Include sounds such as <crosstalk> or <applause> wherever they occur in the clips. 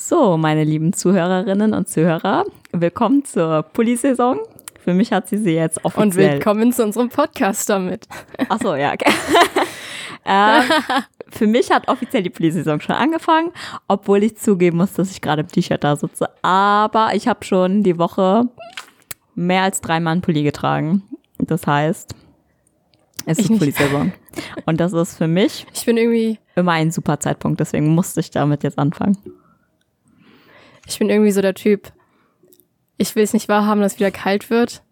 So, meine lieben Zuhörerinnen und Zuhörer, willkommen zur Pulli-Saison. Für mich hat sie sie jetzt offiziell. Und willkommen zu unserem Podcast damit. Ach so, ja. Okay. <laughs> äh, für mich hat offiziell die Pulli-Saison schon angefangen, obwohl ich zugeben muss, dass ich gerade im T-Shirt da sitze. Aber ich habe schon die Woche mehr als dreimal einen Pulli getragen. Das heißt, es ist Pulli-Saison. <laughs> Und das ist für mich ich bin irgendwie immer ein super Zeitpunkt. Deswegen musste ich damit jetzt anfangen. Ich bin irgendwie so der Typ, ich will es nicht wahrhaben, dass es wieder kalt wird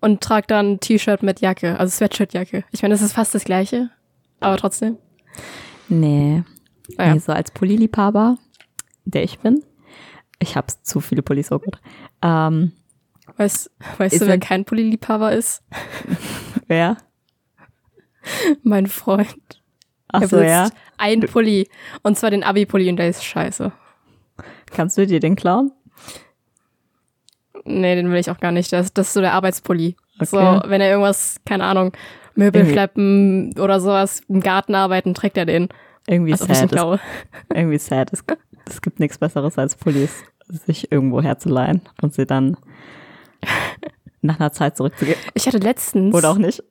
und trage dann ein T-Shirt mit Jacke, also Sweatshirt-Jacke. Ich meine, das ist fast das Gleiche, aber trotzdem. Nee. Naja. Nee, so als Pulli-Liebhaber, der ich bin, ich habe zu viele Pullis, so gut. Ähm, weißt weißt du, wer kein Pulli-Liebhaber ist? <laughs> Wer? mein Freund. Ach so, ja. Ein Pulli. Und zwar den Abi-Pulli und der ist scheiße. Kannst du dir den klauen? Nee, den will ich auch gar nicht. Das, das ist so der Arbeitspulli. Okay. So, wenn er irgendwas, keine Ahnung, Möbel irgendwie. schleppen oder sowas im Garten arbeiten, trägt er den. Irgendwie also sad. Ist, <laughs> irgendwie sad. Es, es gibt nichts Besseres als Pullis, sich irgendwo herzuleihen und sie dann nach einer Zeit zurückzugeben. Ich hatte letztens. Oder auch nicht.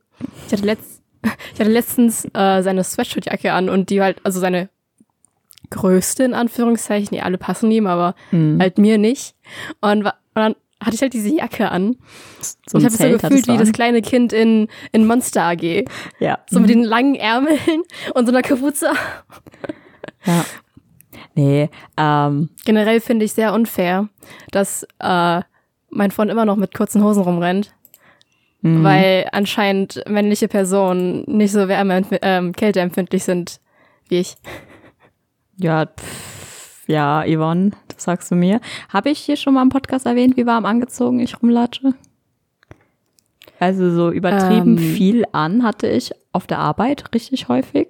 Ich hatte letztens. <laughs> Ich hatte letztens äh, seine Sweatshirtjacke an und die halt, also seine größte in Anführungszeichen, die alle passen ihm, aber mhm. halt mir nicht. Und, und, dann hatte ich halt diese Jacke an. So ich habe so gefühlt wie das kleine Kind in, in Monster AG. Ja. So mit den langen Ärmeln und so einer Kapuze. Ja. Nee, ähm. Generell finde ich sehr unfair, dass äh, mein Freund immer noch mit kurzen Hosen rumrennt. Mhm. Weil anscheinend männliche Personen nicht so wärme ähm, kälteempfindlich sind wie ich. Ja, pff, ja, Yvonne, das sagst du mir. Habe ich hier schon mal im Podcast erwähnt, wie warm angezogen ich rumlatsche? Also so übertrieben ähm. viel an hatte ich auf der Arbeit richtig häufig.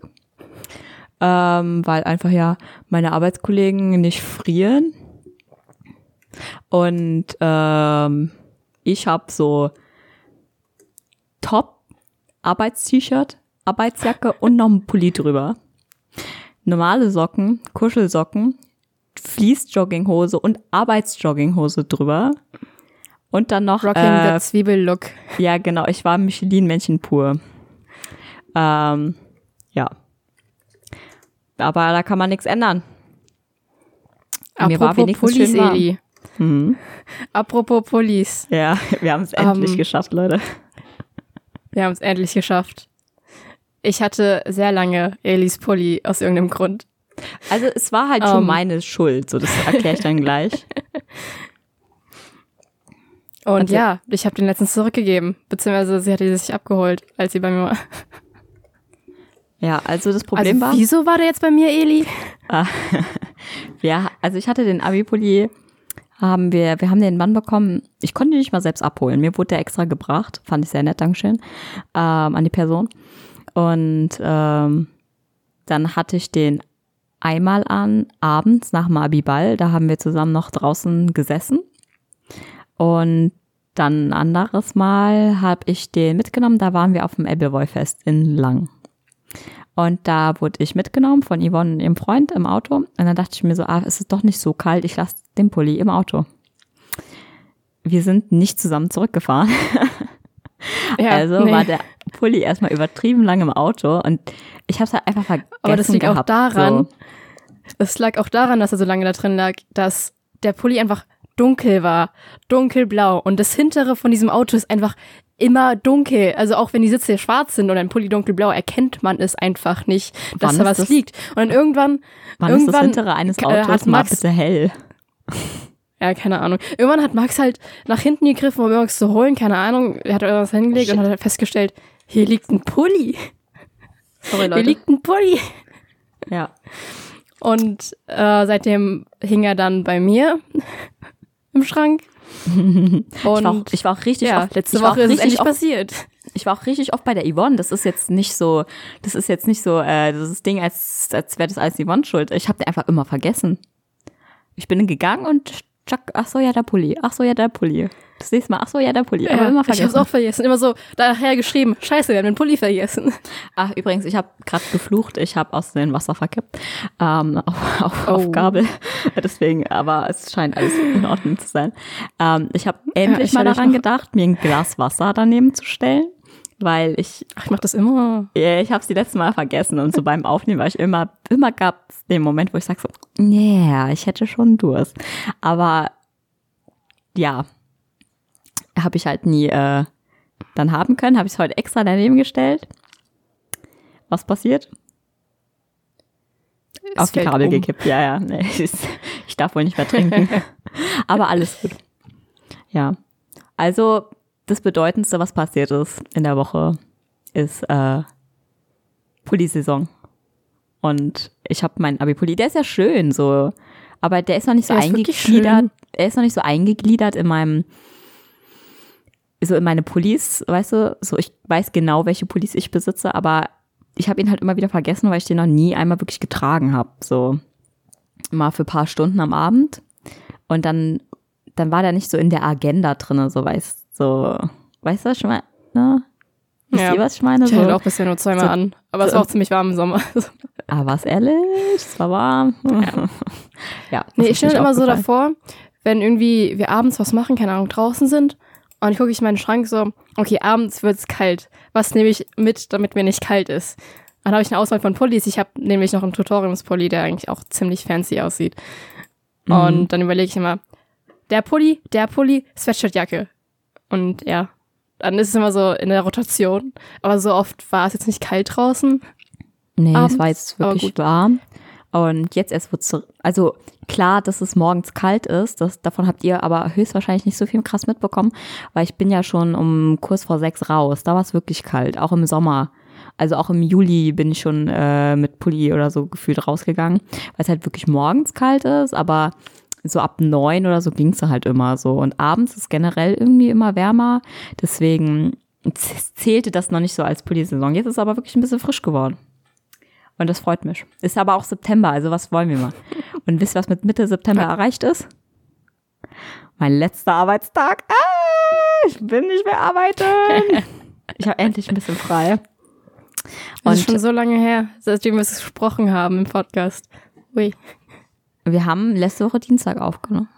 Ähm, weil einfach ja meine Arbeitskollegen nicht frieren. Und ähm, ich habe so Top Arbeitst-T-Shirt, Arbeitsjacke und noch ein Pulli drüber normale Socken, Kuschelsocken, Fließjogginghose und Arbeitsjogginghose drüber. Und dann noch. Rocking äh, the Zwiebellook. Ja, genau. Ich war Michelin-Männchen pur. Ähm, ja. Aber da kann man nichts ändern. Apropos Mir war wenigstens Pullis, schön Eli. Mhm. Apropos Pullis. Ja, wir haben es endlich um, geschafft, Leute. Wir haben es endlich geschafft. Ich hatte sehr lange Elis Pulli aus irgendeinem Grund. Also es war halt um. schon ähm. meine Schuld, so das erkläre ich dann gleich. <laughs> Und also, ja, ich habe den letztens zurückgegeben, beziehungsweise sie hatte sich abgeholt, als sie bei mir war. Ja, also das Problem also, war. Wieso war der jetzt bei mir, Eli? Ah, <laughs> ja, also ich hatte den Abi-Pulli, haben wir, wir haben den Mann bekommen. Ich konnte ihn nicht mal selbst abholen. Mir wurde der extra gebracht, fand ich sehr nett, Dankeschön, ähm, an die Person. Und ähm, dann hatte ich den einmal an, abends nach dem Abiball. Da haben wir zusammen noch draußen gesessen. Und dann ein anderes Mal habe ich den mitgenommen. Da waren wir auf dem Ebbelwoi-Fest in Lang. Und da wurde ich mitgenommen von Yvonne und ihrem Freund im Auto. Und dann dachte ich mir so, ah, es ist doch nicht so kalt, ich lasse den Pulli im Auto. Wir sind nicht zusammen zurückgefahren. <laughs> Ja, also nee. war der Pulli erstmal übertrieben lang im Auto und ich habe es halt einfach vergessen Aber das liegt gehabt, auch daran, es lag auch daran, dass er so lange da drin lag, dass der Pulli einfach dunkel war, dunkelblau und das hintere von diesem Auto ist einfach immer dunkel. Also auch wenn die Sitze schwarz sind und ein Pulli dunkelblau, erkennt man es einfach nicht, dass da was das? liegt. Und dann irgendwann, Wann irgendwann ist das hintere eines Autos hat Max, mal bitte hell? Ja, keine Ahnung. Irgendwann hat Max halt nach hinten gegriffen, um irgendwas zu holen, keine Ahnung. Er hat irgendwas hingelegt oh, und hat halt festgestellt, hier liegt ein Pulli. Sorry, Leute. Hier liegt ein Pulli. Ja. Und äh, seitdem hing er dann bei mir im Schrank. Und <laughs> ich war auch, ich war auch richtig ja, oft, letzte Woche ist es oft, passiert. Ich war auch richtig oft bei der Yvonne. Das ist jetzt nicht so, das ist jetzt nicht so, äh, das Ding, als, als wäre das alles Yvonne schuld. Ich habe den einfach immer vergessen. Ich bin gegangen und Chuck, ach so, ja, der Pulli. Ach so, ja, der Pulli. Das nächste Mal, ach so, ja, der Pulli. aber Ja, immer ich hab's vergessen. auch vergessen. Immer so daher geschrieben, scheiße, wir haben den Pulli vergessen. Ach, übrigens, ich habe gerade geflucht. Ich habe aus dem Wasser verkippt. Ähm, auf, <laughs> auf, auf Oh. Gabel. Deswegen, aber es scheint alles in Ordnung zu sein. Ähm, ich habe endlich ich mal daran gedacht, mir ein Glas Wasser daneben zu stellen. Weil ich, Ach, ich mach das immer. ja, ich habe es die letzte Mal vergessen und so beim Aufnehmen war ich immer, immer gab es den Moment, wo ich sage so, yeah, ich hätte schon Durst. Aber ja, habe ich halt nie äh, dann haben können. Habe ich es heute extra daneben gestellt. Was passiert? Es Auf die Kabel um. gekippt, ja, ja. Nee, <laughs> ich, darf wohl nicht mehr trinken. <laughs> Aber alles gut. Ja. Also, das Bedeutendste, was passiert ist in der Woche, ist äh, Pulli-Saison. Und ich habe meinen Abi-Pulli, der ist ja schön so, aber der ist noch nicht so Der eingegliedert. Er ist noch nicht so eingegliedert in meinem, so in meine Pullis, weißt du, so ich weiß genau, welche Pullis ich besitze, aber ich habe ihn halt immer wieder vergessen, weil ich den noch nie einmal wirklich getragen habe. So mal für ein paar Stunden am Abend. Und dann, dann war der nicht so in der Agenda drinne, so weißt so, weißt du, was ich meine? Ne? Wisst Ja. ihr, was ich meine? Ich So, hatte auch bisher nur zweimal so- an. Aber es so- war auch ziemlich warm im Sommer. <laughs> ah, was ehrlich? Es war warm. Ja. <laughs> ja Nee, ich stelle immer so davor, wenn irgendwie wir abends was machen, keine Ahnung, draußen sind und ich gucke ich in meinen Schrank so, okay, abends wird's kalt. Was nehme ich mit, damit mir nicht kalt ist? Dann habe ich eine Auswahl von Pullis. Ich habe nämlich noch einen Tutoriumspulli, der eigentlich auch ziemlich fancy aussieht. Mhm. Und dann überlege ich immer, der Pulli, der Pulli, Sweatshirtjacke. Und ja, dann ist es immer so in der Rotation. Aber so oft war es jetzt nicht kalt draußen. Nee, es abends, war jetzt wirklich warm. Und jetzt erst wird's, also klar, dass es morgens kalt ist, das, davon habt ihr aber höchstwahrscheinlich nicht so viel krass mitbekommen, weil ich bin ja schon um kurz vor sechs raus. Da war es wirklich kalt, auch im Sommer. Also auch im Juli bin ich schon äh, mit Pulli oder so gefühlt rausgegangen, weil es halt wirklich morgens kalt ist, aber so ab neun oder so ging's da halt immer so. Und abends ist generell irgendwie immer wärmer. Deswegen zählte das noch nicht so als Pulli-Saison. Jetzt ist es aber wirklich ein bisschen frisch geworden. Und das freut mich. Ist aber auch September, also was wollen wir mal? <laughs> Und wisst ihr, was mit Mitte September erreicht ist? Mein letzter Arbeitstag. Ah, ich bin nicht mehr arbeiten. <laughs> Ich habe endlich ein bisschen frei. Das ist Und schon so lange her, seitdem wir es gesprochen haben im Podcast. Ui. wir haben letzte Woche Dienstag aufgenommen.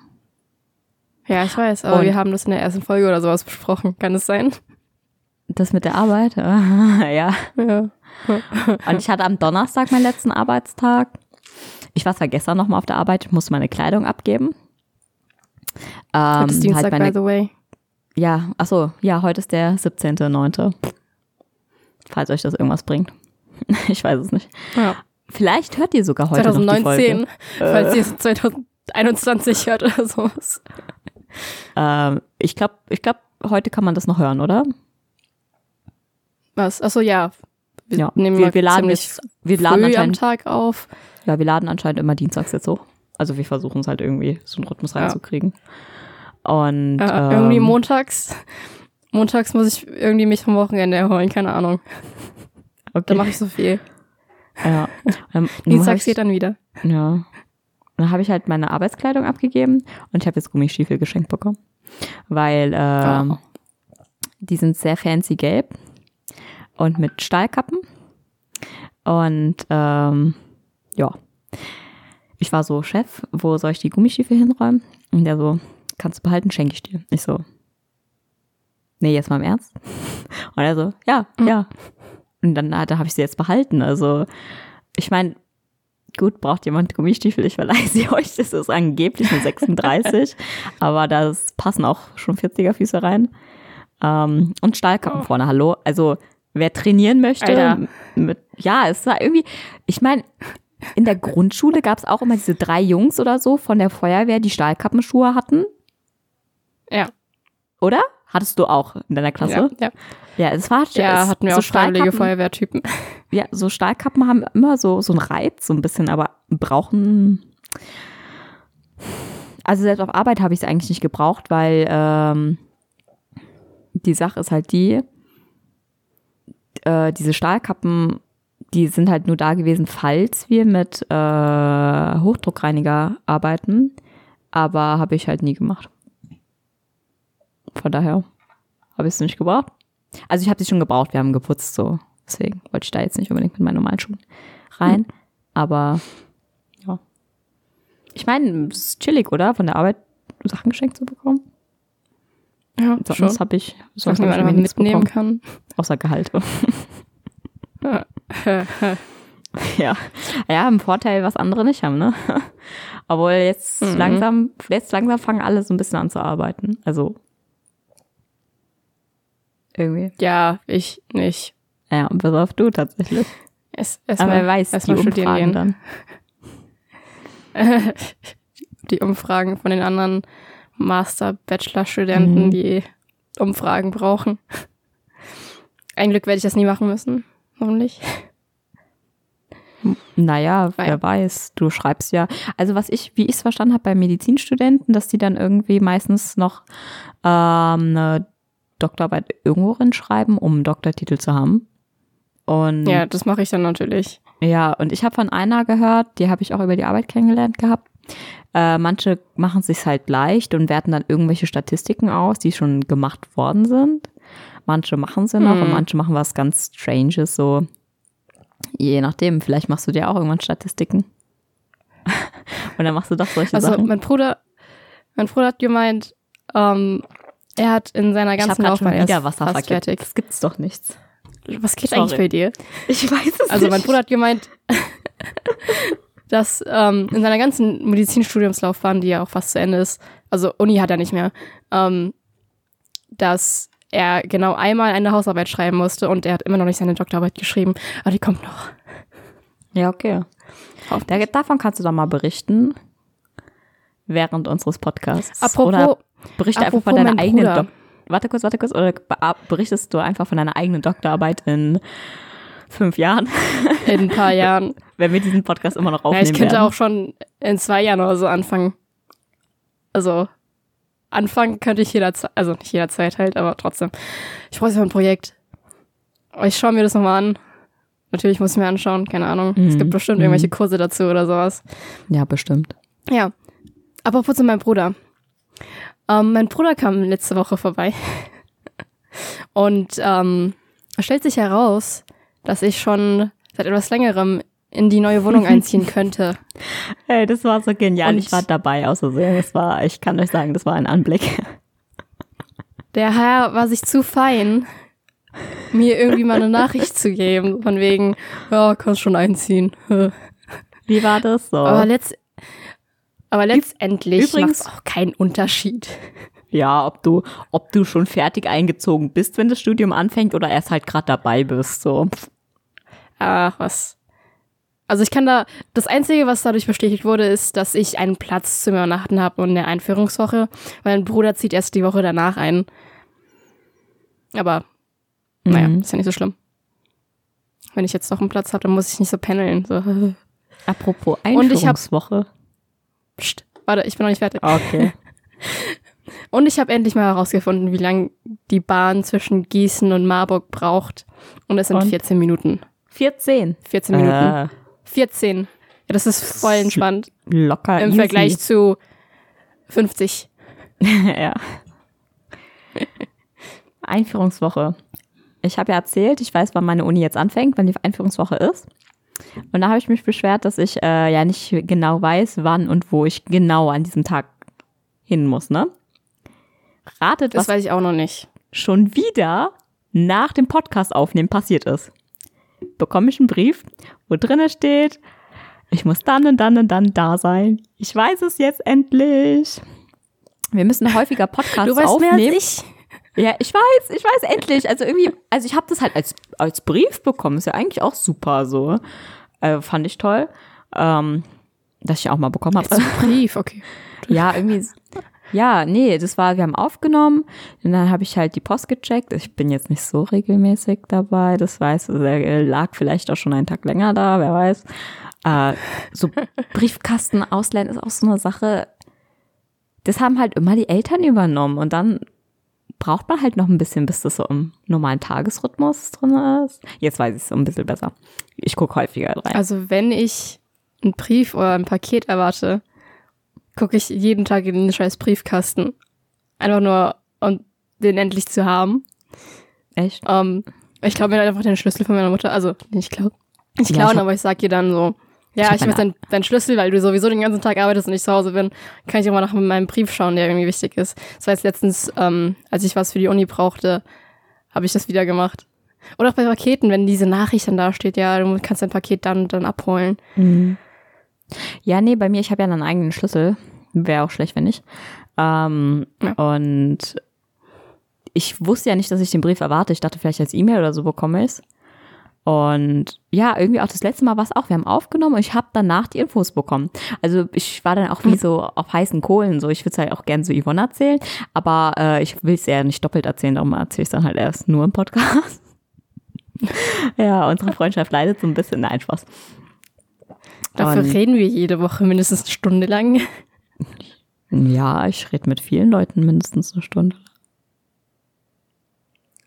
Ja, ich weiß, aber Und- wir haben das in der ersten Folge oder sowas besprochen. Kann es sein? Das mit der Arbeit, <laughs> ja. Ja. <laughs> Und ich hatte am Donnerstag meinen letzten Arbeitstag. Ich war zwar gestern nochmal auf der Arbeit, ich musste meine Kleidung abgeben. Ähm, Heute ist Dienstag, halt meine, by the way. Ja, ach so, ja, heute ist der 17.9. Falls euch das irgendwas bringt. <laughs> Ich weiß es nicht. Ja. Vielleicht hört ihr sogar heute noch die Folge. 2019, falls ihr es 2021 hört oder sowas. Ähm, ich glaube, ich glaub, heute kann man das noch hören, oder? Was? Achso, ja. Wir Ja, nehmen wir, wir laden jetzt, wir laden früh am anscheinend, Tag auf. ja, wir laden anscheinend immer dienstags jetzt hoch. Also wir versuchen es halt irgendwie so einen Rhythmus Ja. reinzukriegen. Und Ja, ähm, irgendwie montags. Montags muss ich irgendwie mich vom Wochenende erholen, keine Ahnung. okay. Da mache ich so viel. ja. Ähm, <laughs> Dienstags geht dann wieder. Ja. Dann habe ich halt meine Arbeitskleidung abgegeben und ich habe jetzt Gummistiefel geschenkt bekommen. Weil ähm, Oh. die sind sehr fancy gelb und mit Stahlkappen. Und ähm, ja. Ich war so, Chef, wo soll ich die Gummistiefel hinräumen? Und der so, kannst du behalten, schenke ich dir. Ich so, nee, jetzt mal im Ernst. <laughs> Und er so, ja, ja. Und dann da habe ich sie jetzt behalten. Also, ich meine, gut, braucht jemand Gummistiefel, ich verleihe <laughs> sie euch. Das ist angeblich eine 36, <laughs> aber da passen auch schon 40er Füße rein. Ähm, und Stahlkappen Oh. vorne, hallo. Also, wer trainieren möchte, Alter. mit, ja, es war irgendwie, ich meine, in der Grundschule gab es auch immer diese drei Jungs oder so von der Feuerwehr, die Stahlkappenschuhe hatten, Ja. oder? Hattest du auch in deiner Klasse? Ja, ja. Ja, es war ja es, hatten wir so auch freiwillige Feuerwehrtypen. ja, so Stahlkappen haben immer so, so einen Reiz, so ein bisschen, aber brauchen. Also selbst auf Arbeit habe ich es eigentlich nicht gebraucht, weil ähm, die Sache ist halt die, äh, diese Stahlkappen, die sind halt nur da gewesen, falls wir mit äh, Hochdruckreiniger arbeiten, aber habe ich halt nie gemacht. von daher habe ich es nicht gebraucht. Also ich habe sie schon gebraucht, wir haben geputzt, so. Deswegen wollte ich da jetzt nicht unbedingt mit meinen normalen Schuhen rein. Hm. Aber ja. Ich meine, es ist chillig, oder? Von der Arbeit Sachen geschenkt zu bekommen. Ja, sonst habe ich sonst hab ich einfach mitnehmen kann. Außer Gehalt. <laughs> <laughs> ja. Ja, ein Vorteil, was andere nicht haben, ne? <laughs> Obwohl jetzt mhm. langsam, jetzt langsam fangen alle so ein bisschen an zu arbeiten. Also irgendwie. Ja, ich nicht. Ja, und bis auf du tatsächlich. Es, es Aber wer weiß, die Umfragen dann. die Umfragen von den anderen Master-Bachelor-Studenten, mhm. die Umfragen brauchen. Ein Glück werde ich das nie machen müssen, hoffentlich. Naja, wer weiß. Du schreibst ja, also was ich, wie ich es verstanden habe bei Medizinstudenten, dass die dann irgendwie meistens noch ähm, eine Doktorarbeit irgendwo drin schreiben, um einen Doktortitel zu haben. Und ja, das mache ich dann natürlich. Ja, und ich habe von einer gehört, die habe ich auch über die Arbeit kennengelernt gehabt. Äh, manche machen es sich halt leicht und werten dann irgendwelche Statistiken aus, die schon gemacht worden sind. Manche machen sie noch hm. und manche machen was ganz Stranges, so je nachdem. Vielleicht machst du dir auch irgendwann Statistiken. <laughs> und dann machst du doch solche also, Sachen. Also mein Bruder, mein Bruder hat gemeint, ähm, er hat in seiner ganzen ich Laufbahn wieder Wasser fertig. Das gibt's doch nichts. Was geht Sorry. eigentlich bei dir? Ich weiß es also, nicht. Also mein Bruder hat gemeint, <laughs> dass ähm, in seiner ganzen Medizinstudiumslaufbahn, die ja auch fast zu Ende ist, also Uni hat er nicht mehr, ähm, dass er genau einmal eine Hausarbeit schreiben musste und er hat immer noch nicht seine Doktorarbeit geschrieben, aber die kommt noch. Ja, okay. Da, davon kannst du doch mal berichten während unseres Podcasts. Apropos, Oder berichte einfach von deiner eigenen Doktorarbeit. Warte kurz, warte kurz. Oder berichtest du einfach von deiner eigenen Doktorarbeit in fünf Jahren? In ein paar <laughs> Jahren. Wenn wir diesen Podcast immer noch aufnehmen Ja, ich könnte werden. auch schon in zwei Jahren oder so anfangen. Also, anfangen könnte ich jederzeit, also nicht jederzeit halt, aber trotzdem. Ich brauche jetzt ein Projekt. Ich schaue mir das nochmal an. Natürlich muss ich mir anschauen, keine Ahnung. Mhm. Es gibt bestimmt mhm. irgendwelche Kurse dazu oder sowas. Ja, bestimmt. Ja. Apropos zu meinem Bruder. Ähm, mein Bruder kam letzte Woche vorbei. <laughs> Und ähm, es stellt sich heraus, dass ich schon seit etwas längerem in die neue Wohnung <laughs> einziehen könnte. Hey, das war so genial. Und ich war dabei außersehen. Das war, ich kann euch sagen, das war ein Anblick. <laughs> Der Herr war sich zu fein, mir irgendwie mal eine Nachricht zu geben, von wegen, ja, kannst schon einziehen. <laughs> Wie war das so? Aber, letzt, aber letztendlich macht es auch keinen Unterschied. Ja, ob du, ob du schon fertig eingezogen bist, wenn das Studium anfängt, oder erst halt gerade dabei bist, so. Ach, was. Also ich kann da, das Einzige, was dadurch bestätigt wurde, ist, dass ich einen Platz zu übernachten habe und eine Einführungswoche. Mein Bruder zieht erst die Woche danach ein. Aber, mhm. naja, ist ja nicht so schlimm. Wenn ich jetzt noch einen Platz habe, dann muss ich nicht so pendeln. So. Apropos Einführungswoche. Psst, warte, ich bin noch nicht fertig. Okay. <laughs> Und ich habe endlich mal herausgefunden, wie lange die Bahn zwischen Gießen und Marburg braucht. Und es sind und? 14 Minuten. 14? 14 Minuten. Äh. 14. Ja, das ist voll entspannt. Locker. Im easy. Vergleich zu 50. <laughs> ja. Einführungswoche. Ich habe ja erzählt, ich weiß, wann meine Uni jetzt anfängt, wann die Einführungswoche ist. Und da habe ich mich beschwert, dass ich äh, ja nicht genau weiß, wann und wo ich genau an diesem Tag hin muss, ne? Ratet, das was weiß ich auch noch nicht. Schon wieder nach dem Podcast aufnehmen passiert ist. Bekomme ich einen Brief, wo drinne steht, ich muss dann und dann und dann da sein. Ich weiß es jetzt endlich. Wir müssen häufiger Podcasts du weißt aufnehmen. Mehr als ich. Ja, ich weiß, ich weiß endlich. Also irgendwie, also ich habe das halt als, als Brief bekommen. Ist ja eigentlich auch super so. Äh, fand ich toll. Ähm, dass ich auch mal bekommen habe. Brief, okay. Ja, irgendwie ja, nee, das war, wir haben aufgenommen und dann habe ich halt die Post gecheckt. Ich bin jetzt nicht so regelmäßig dabei, das weiß, er lag vielleicht auch schon einen Tag länger da, wer weiß. Äh, so <laughs> Briefkasten ausleihen ist auch so eine Sache. Das haben halt immer die Eltern übernommen und dann braucht man halt noch ein bisschen, bis das so im normalen Tagesrhythmus drin ist. Jetzt weiß ich es so ein bisschen besser. Ich gucke häufiger rein. Also wenn ich einen Brief oder ein Paket erwarte, gucke ich jeden Tag in den scheiß Briefkasten. Einfach nur, um den endlich zu haben. Echt? Ähm, ich glaube mir halt einfach den Schlüssel von meiner Mutter. Also, nicht klauen. Nicht Ja, klauen, ich hab- aber ich sag ihr dann so, ja, Ich ich meine- deinen dein Schlüssel, weil du sowieso den ganzen Tag arbeitest und ich zu Hause bin, kann ich auch mal nach meinem Brief schauen, der irgendwie wichtig ist. Das war jetzt letztens, ähm, als ich was für die Uni brauchte, habe ich das wieder gemacht. Oder auch bei Paketen, wenn diese Nachricht dann da steht, ja, du kannst dein Paket dann und dann abholen. Ja, nee, bei mir, ich habe ja einen eigenen Schlüssel. Wäre auch schlecht, wenn nicht. Ähm, Ja. Und ich wusste ja nicht, dass ich den Brief erwarte. Ich dachte, vielleicht als E-Mail oder so bekomme ich es. Und ja, irgendwie auch das letzte Mal war es auch. Wir haben aufgenommen und ich habe danach die Infos bekommen. Also ich war dann auch wie so auf heißen Kohlen. So, ich würde es halt auch gerne so Yvonne erzählen, aber äh, ich will es ja nicht doppelt erzählen, darum erzähle ich es dann halt erst nur im Podcast. <laughs> ja, unsere Freundschaft leidet so ein bisschen. Nein, Spaß. Dafür Und- reden wir jede Woche mindestens eine Stunde lang. Ja, ich rede mit vielen Leuten mindestens eine Stunde.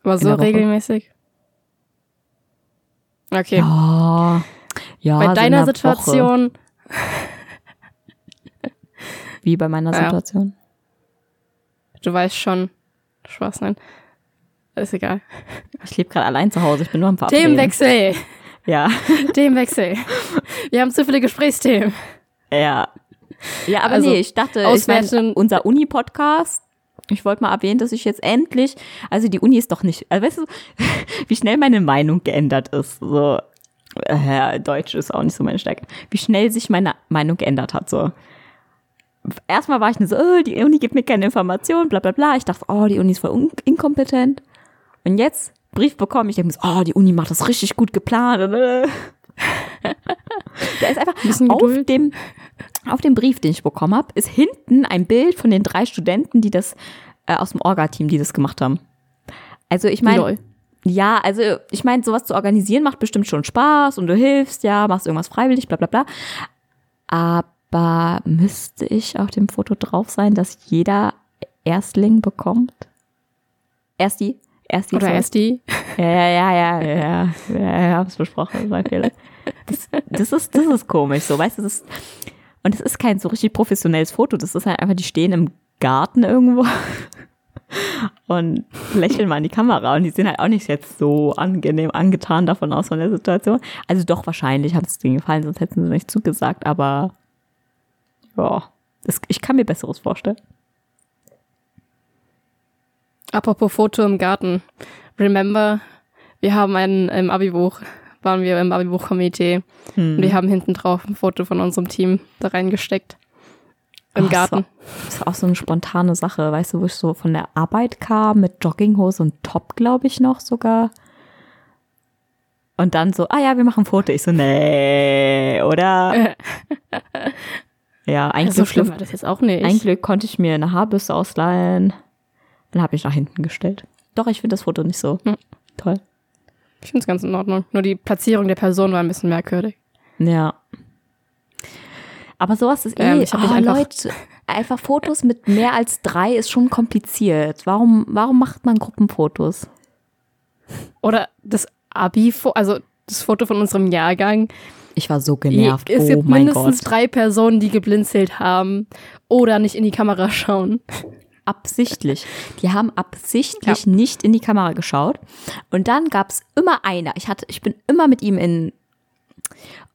Aber so regelmäßig. Okay. Ja, ja bei so in deiner einer Woche. Situation, Wie bei meiner Ja. Situation. du weißt schon. Spaß, nein. Ist egal. Ich lebe gerade allein zu Hause, ich bin nur am Verabreden. Themenwechsel. Ja, Themenwechsel. Wir haben zu viele Gesprächsthemen. ja. Ja, aber Also, nee, ich dachte, ich mein, unser Uni-Podcast, ich wollte mal erwähnen, dass ich jetzt endlich, also die Uni ist doch nicht, also weißt du, <laughs> wie schnell meine Meinung geändert ist. So, äh, Deutsch ist auch nicht so meine Stärke. Wie schnell sich meine Meinung geändert hat, so. Erstmal war ich nur so, oh, die Uni gibt mir keine Informationen, bla bla bla. Ich dachte, oh, die Uni ist voll inkompetent. Und jetzt Brief bekommen, ich denke mir so, oh, die Uni macht das richtig gut geplant. <laughs> Da ist einfach auf dem, auf dem Brief, den ich bekommen habe, ist hinten ein Bild von den drei Studenten, die das äh, aus dem Orga-Team, die das gemacht haben. Also ich meine, ja, also ich meine, sowas zu organisieren macht bestimmt schon Spaß und du hilfst, ja, machst irgendwas freiwillig, bla bla bla. Aber müsste ich auf dem Foto drauf sein, dass jeder Erstling bekommt? Ersti? Ersti? Oder sorry. erst die. Ja, ja, ja, ja, ja, ja, ja, ja hab's besprochen, das war ein Fehler. Das, das ist, das ist komisch, so, weißt du, das ist, und es ist kein so richtig professionelles Foto, das ist halt einfach, die stehen im Garten irgendwo <laughs> und lächeln mal in die Kamera und die sehen halt auch nicht jetzt so angenehm angetan davon aus von der Situation. Also doch, wahrscheinlich hat es denen gefallen, sonst hätten sie nicht zugesagt, aber ja, das, ich kann mir Besseres vorstellen. Apropos Foto im Garten. Remember, wir haben ein, Abi-Buch, waren wir im Abi-Buch-Komitee. Hm. Und wir haben hinten drauf ein Foto von unserem Team da reingesteckt. Im Ach, das Garten. Das war auch so eine spontane Sache, weißt du, wo ich so von der Arbeit kam mit Jogginghose und Top, glaube ich, noch sogar. Und dann so, ah ja, wir machen ein Foto. Ich so, nee, oder? <laughs> ja, ein so schlimm war das jetzt auch nicht. ein Glück konnte ich mir eine Haarbürste ausleihen. Dann habe ich nach hinten gestellt. Doch, ich finde das Foto nicht so Hm. toll. Ich finde es ganz in Ordnung. Nur die Platzierung der Person war ein bisschen merkwürdig. Ja. Aber sowas ist eh, Ähm, ich oh, einfach- Leute, einfach Fotos mit mehr als drei ist schon kompliziert. Warum, warum macht man Gruppenfotos? Oder das Abi, also das Foto von unserem Jahrgang. Ich war so genervt. Es oh gibt mein mindestens Gott. drei Personen, die geblinzelt haben oder nicht in die Kamera schauen. Absichtlich. Die haben absichtlich nicht in die Kamera geschaut. Und dann gab es immer einer. Ich hatte, ich bin immer mit ihm in.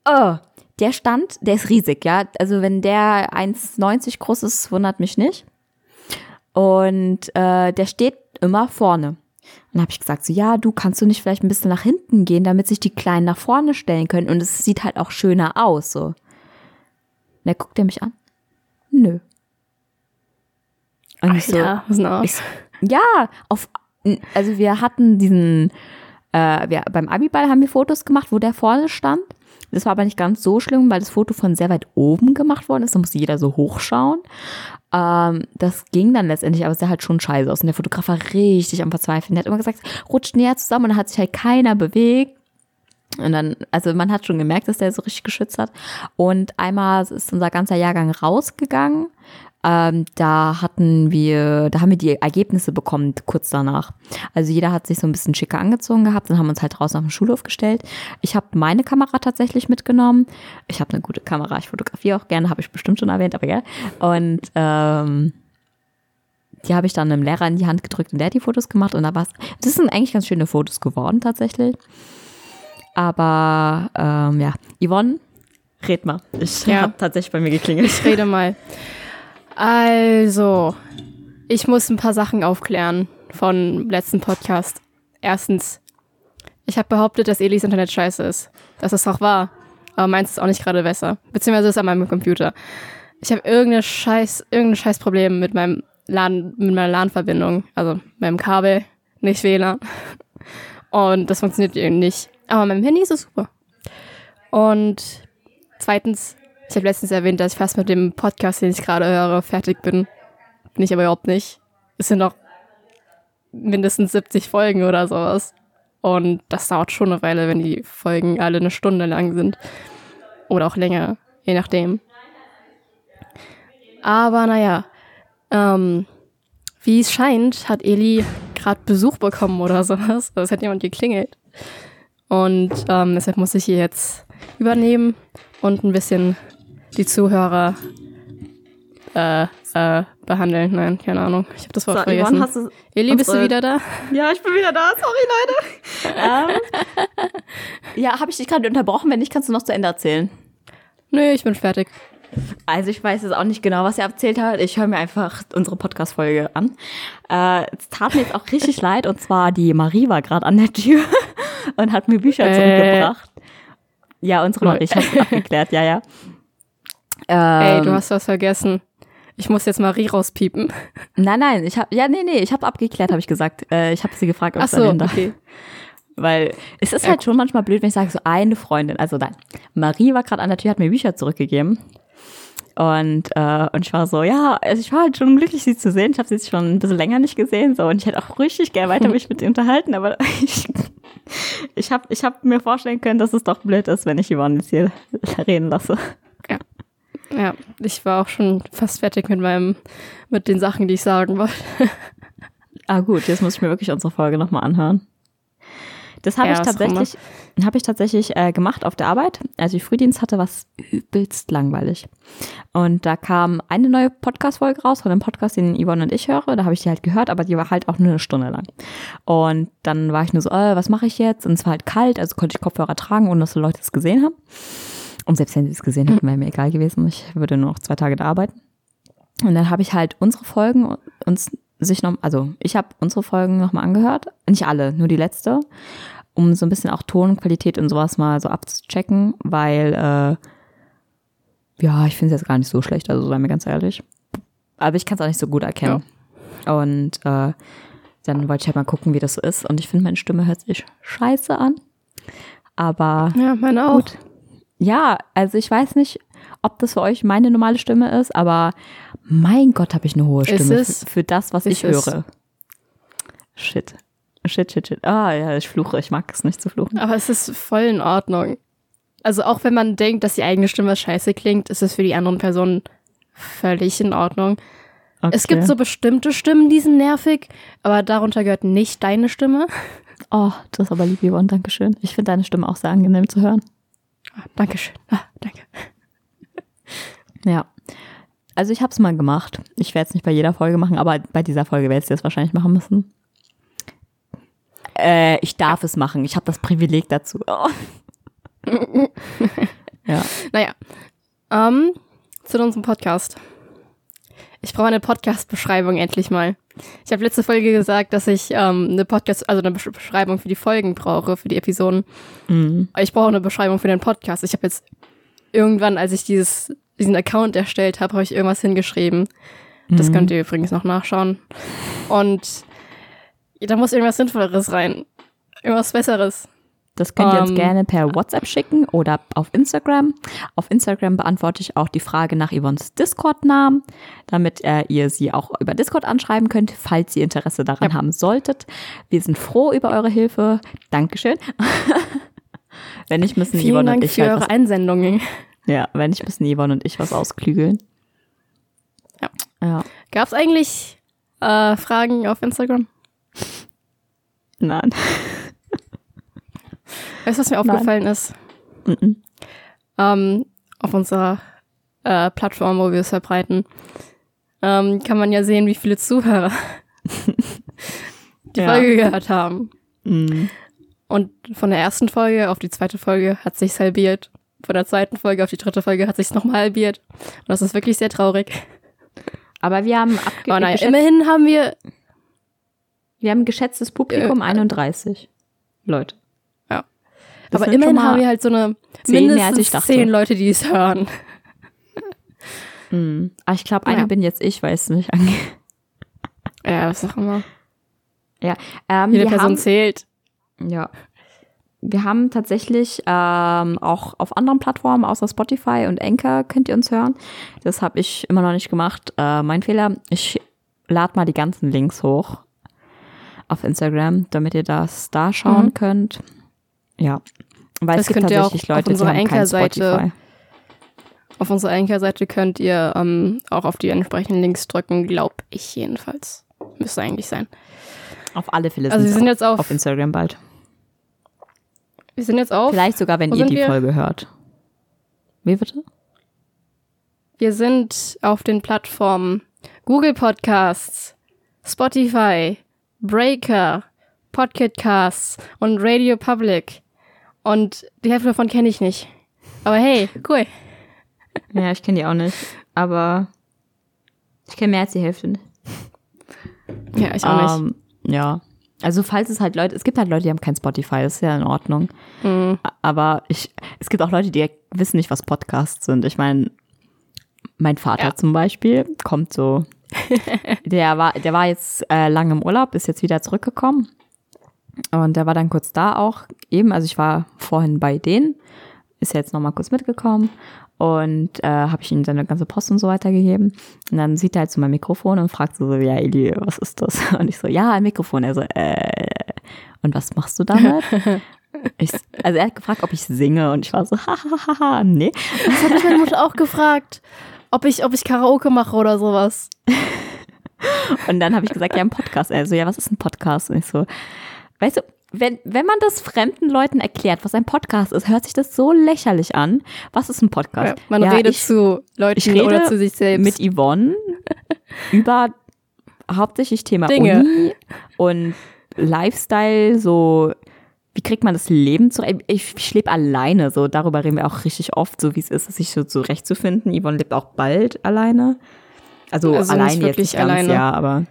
Oh, der stand, der ist riesig, ja. Also wenn der 1,90 groß ist, wundert mich nicht. Und äh, der steht immer vorne. Und dann habe ich gesagt, so ja, du kannst du nicht vielleicht ein bisschen nach hinten gehen, damit sich die Kleinen nach vorne stellen können. Und es sieht halt auch schöner aus. So. Und dann guckt er mich an. Nö. Und ich so, ich, ja, auf, also wir hatten diesen, äh, wir, beim Abiball haben wir Fotos gemacht, wo der vorne stand. Das war aber nicht ganz so schlimm, weil das Foto von sehr weit oben gemacht worden ist. Da musste jeder so hochschauen. Ähm, das ging dann letztendlich, aber es sah halt schon scheiße aus. Und der Fotograf war richtig am Verzweifeln. Der hat immer gesagt, rutscht näher zusammen und dann hat sich halt keiner bewegt. Und dann, also man hat schon gemerkt, dass der so richtig geschützt hat. Und einmal ist unser ganzer Jahrgang rausgegangen. Ähm, da hatten wir, da haben wir die Ergebnisse bekommen kurz danach. Also jeder hat sich so ein bisschen schicker angezogen gehabt und haben uns halt draußen auf den Schulhof gestellt. Ich habe meine Kamera tatsächlich mitgenommen. Ich habe eine gute Kamera, ich fotografiere auch gerne, habe ich bestimmt schon erwähnt, aber ja. Und ähm, die habe ich dann einem Lehrer in die Hand gedrückt und der hat die Fotos gemacht und da war's. Das sind eigentlich ganz schöne Fotos geworden tatsächlich. Aber ähm, ja, Yvonne, red mal. Ich Ja. habe tatsächlich bei mir geklingelt. Ich rede mal. <laughs> Also, ich muss ein paar Sachen aufklären von letzten Podcast. Erstens, ich habe behauptet, dass Elis Internet scheiße ist. Das ist auch wahr. Aber meins ist auch nicht gerade besser. Beziehungsweise ist an meinem Computer. Ich habe irgendeine Scheiß, irgendein Scheißproblem mit meinem LAN, mit meiner LAN-Verbindung. Also meinem Kabel, nicht WLAN. Und das funktioniert irgendwie nicht. Aber meinem Handy ist es super. Und zweitens, ich habe letztens erwähnt, dass ich fast mit dem Podcast, den ich gerade höre, fertig bin. Bin ich aber überhaupt nicht. Es sind noch mindestens 70 Folgen oder sowas. Und das dauert schon eine Weile, wenn die Folgen alle eine Stunde lang sind. Oder auch länger, je nachdem. Aber naja, ähm, wie es scheint, hat Eli gerade Besuch bekommen oder sowas. Also es hat jemand geklingelt. Und ähm, deshalb muss ich hier jetzt übernehmen und ein bisschen die Zuhörer äh, äh, behandeln. Nein, keine Ahnung. Ich habe das Wort vergessen. hast du. Eli, bist du wieder da? Ja, ich bin wieder da. Sorry, Leute. ähm, <laughs> ja, habe ich dich gerade unterbrochen? Wenn nicht, kannst du noch zu Ende erzählen. Nö, ich bin fertig. Also ich weiß jetzt auch nicht genau, was er erzählt hat. Ich höre mir einfach unsere Podcast-Folge an. Äh, es tat mir jetzt auch richtig <laughs> leid. Und zwar die Marie war gerade an der Tür <laughs> und hat mir Bücher Äh. zurückgebracht. Ja, unsere. Marie, ich habe abgeklärt, ja, ja. Ey, Ähm, du hast was vergessen. Ich muss jetzt Marie rauspiepen. <laughs> Nein, nein, ich habe, ja, nee, nee, ich habe abgeklärt, habe ich gesagt. Äh, ich habe sie gefragt, ob Ach so, dann da. okay. <laughs> Weil es ist halt schon manchmal blöd, wenn ich sage, so eine Freundin. Also nein, Marie war gerade an der Tür, hat mir Bücher zurückgegeben. Und, äh, und ich war so, ja, also ich war halt schon glücklich, sie zu sehen. Ich habe sie jetzt schon ein bisschen länger nicht gesehen. So, und ich hätte auch richtig gerne weiter <laughs> mich mit ihr unterhalten, aber ich, ich habe ich hab mir vorstellen können, dass es doch blöd ist, wenn ich Yvonne jetzt hier reden lasse. Ja, ich war auch schon fast fertig mit meinem, mit den Sachen, die ich sagen wollte. <laughs> Ah gut, jetzt muss ich mir wirklich unsere Folge nochmal anhören. Das habe Ja, ich was tatsächlich, habe ich tatsächlich äh, gemacht auf der Arbeit. Als ich Frühdienst hatte, war es übelst langweilig. Und da kam eine neue Podcast-Folge raus von einem Podcast, den Yvonne und ich höre. Da habe ich die halt gehört, aber die war halt auch nur eine Stunde lang. Und dann war ich nur so, äh, was mache ich jetzt? Und es war halt kalt, also konnte ich Kopfhörer tragen, ohne dass die Leute es gesehen haben. Und selbst wenn sie es gesehen hätten, wäre mir egal gewesen. Ich würde nur noch zwei Tage da arbeiten. Und dann habe ich halt unsere Folgen uns sich noch, also ich habe unsere Folgen nochmal angehört. Nicht alle, nur die letzte. Um so ein bisschen auch Tonqualität und sowas mal so abzuchecken, weil, äh, ja, ich finde es jetzt gar nicht so schlecht, also sei mir ganz ehrlich. Aber ich kann es auch nicht so gut erkennen. Und äh, dann wollte ich halt mal gucken, wie das so ist. Und ich finde, meine Stimme hört sich scheiße an. Aber Ja, meine auch. Ja, also ich weiß nicht, ob das für euch meine normale Stimme ist, aber mein Gott, habe ich eine hohe Stimme es? für, für das, was Ist ich es? höre. Shit. Shit, shit, shit. Ah, ja, ich fluche. Ich mag es nicht zu fluchen. Aber es ist voll in Ordnung. Also auch wenn man denkt, dass die eigene Stimme scheiße klingt, ist es für die anderen Personen völlig in Ordnung. Okay. Es gibt so bestimmte Stimmen, die sind nervig, aber darunter gehört nicht deine Stimme. Oh, das ist aber lieb, Yvonne. Dankeschön. Ich finde deine Stimme auch sehr angenehm zu hören. Ah, Dankeschön. Ah, danke. <laughs> Ja. Also ich habe es mal gemacht. Ich werde es nicht bei jeder Folge machen, aber bei dieser Folge werde ich es wahrscheinlich machen müssen. Äh, ich darf es machen. Ich habe das Privileg dazu. Oh. <laughs> ja. <laughs> Naja, ähm, zu unserem Podcast. Ich brauche eine Podcast-Beschreibung endlich mal. Ich habe letzte Folge gesagt, dass ich ähm, eine Podcast, also eine Besch- Beschreibung für die Folgen brauche, für die Episoden. Mhm. Ich brauche eine Beschreibung für den Podcast. Ich habe jetzt irgendwann, als ich dieses, diesen Account erstellt habe, habe ich irgendwas hingeschrieben. Das Mhm. könnt ihr übrigens noch nachschauen. Und da muss irgendwas Sinnvolleres rein. Irgendwas Besseres. Das könnt ihr uns Ähm, gerne per WhatsApp schicken oder auf Instagram. Auf Instagram beantworte ich auch die Frage nach Yvonnes Discord-Namen, damit äh, ihr sie auch über Discord anschreiben könnt, falls ihr Interesse daran haben solltet. Wir sind froh über eure Hilfe. Dankeschön. <laughs> wenn nicht, müssen Vielen Yvonne Dank und ich für halt eure Einsendungen. ja, wenn nicht, müssen Yvonne und ich was ausklügeln. Ja. Ja. Gab es eigentlich äh, Fragen auf Instagram? Nein. Weißt du, was mir Nein. aufgefallen ist? Mhm. Ähm, auf unserer äh, Plattform, wo wir es verbreiten. ähm, kann man ja sehen, wie viele Zuhörer die <laughs> Ja. Folge gehört haben. Mhm. Und von der ersten Folge auf die zweite Folge hat sich's halbiert. Von der zweiten Folge auf die dritte Folge hat sich's nochmal halbiert. Und das ist wirklich sehr traurig. Aber wir haben, abge geschätzt, immerhin haben wir, wir haben ein geschätztes Publikum Äh, 31 Leute. Ja. Das aber immerhin haben wir halt so eine zehn mehr, mindestens ich dachte. zehn Leute, die es hören. Mhm. Aber ich glaube, eine Ja. bin jetzt ich, weiß nicht. angeht. <laughs> Ja, was auch immer. Ähm, Jede Person haben, zählt. Ja. Wir haben tatsächlich ähm, auch auf anderen Plattformen außer Spotify und Anchor könnt ihr uns hören. Das habe ich immer noch nicht gemacht. Äh, mein Fehler. Ich lade mal die ganzen Links hoch auf Instagram, damit ihr das da schauen Mhm. könnt. Ja. Weil Das es gibt könnt ihr auch tatsächlich auf Leute, die unserer haben kein Anchor-Seite Spotify. Auf unserer Anchor-Seite könnt ihr ähm, auch auf die entsprechenden Links drücken, glaub ich jedenfalls. Müsste eigentlich sein. Auf alle Fälle Also wir sind jetzt auf, auf Instagram bald. wir sind jetzt auf, Vielleicht sogar, wenn ihr die wir? Folge hört. Wie bitte? wir sind auf den Plattformen Google Podcasts, Spotify, Breaker, Pocket Casts und Radio Public. Und die Hälfte davon kenne ich nicht. Aber hey, cool. Ja, ich kenne die auch nicht. Aber ich kenne mehr als die Hälfte nicht. Ja, ich auch nicht. Ähm, ja. Also falls es halt Leute, es gibt halt Leute, die haben kein Spotify, das ist ja in Ordnung. Mhm. Aber ich, es gibt auch Leute, die wissen nicht, was Podcasts sind. Ich meine, mein Vater Ja. zum Beispiel kommt so, <laughs> der war, der war jetzt äh, lange im Urlaub, ist jetzt wieder zurückgekommen. Und der war dann kurz da auch eben. Also ich war vorhin bei denen, ist jetzt nochmal kurz mitgekommen und äh, habe ich ihm seine ganze Post und so weiter gegeben. Und dann sieht er halt so mein Mikrofon und fragt so, ja, Eli, was ist das? <laughs> Und ich so, ja, ein Mikrofon. Er so, äh, und was machst du damit? <laughs> Ich, also er hat gefragt, ob ich singe und ich war so, hahaha, nee. Das hat mich meine Mutter auch gefragt, ob ich, ob ich Karaoke mache oder sowas. <laughs> Und dann habe ich gesagt, ja, ein Podcast. Er so, ja, was ist ein Podcast? Und ich so, weißt du, wenn, wenn man das fremden Leuten erklärt, was ein Podcast ist, hört sich das so lächerlich an. Was ist ein Podcast? Ja, man ja, redet ich, zu Leuten ich rede oder zu sich selbst. mit Yvonne <laughs> über hauptsächlich Thema Dinge. Uni und Lifestyle, so wie kriegt man das Leben zurecht? Ich, ich lebe alleine, so darüber reden wir auch richtig oft, so wie es ist, sich so zurechtzufinden. Yvonne lebt auch bald alleine. Also, Also nicht alleine jetzt wirklich nicht ganz, alleine. ja, aber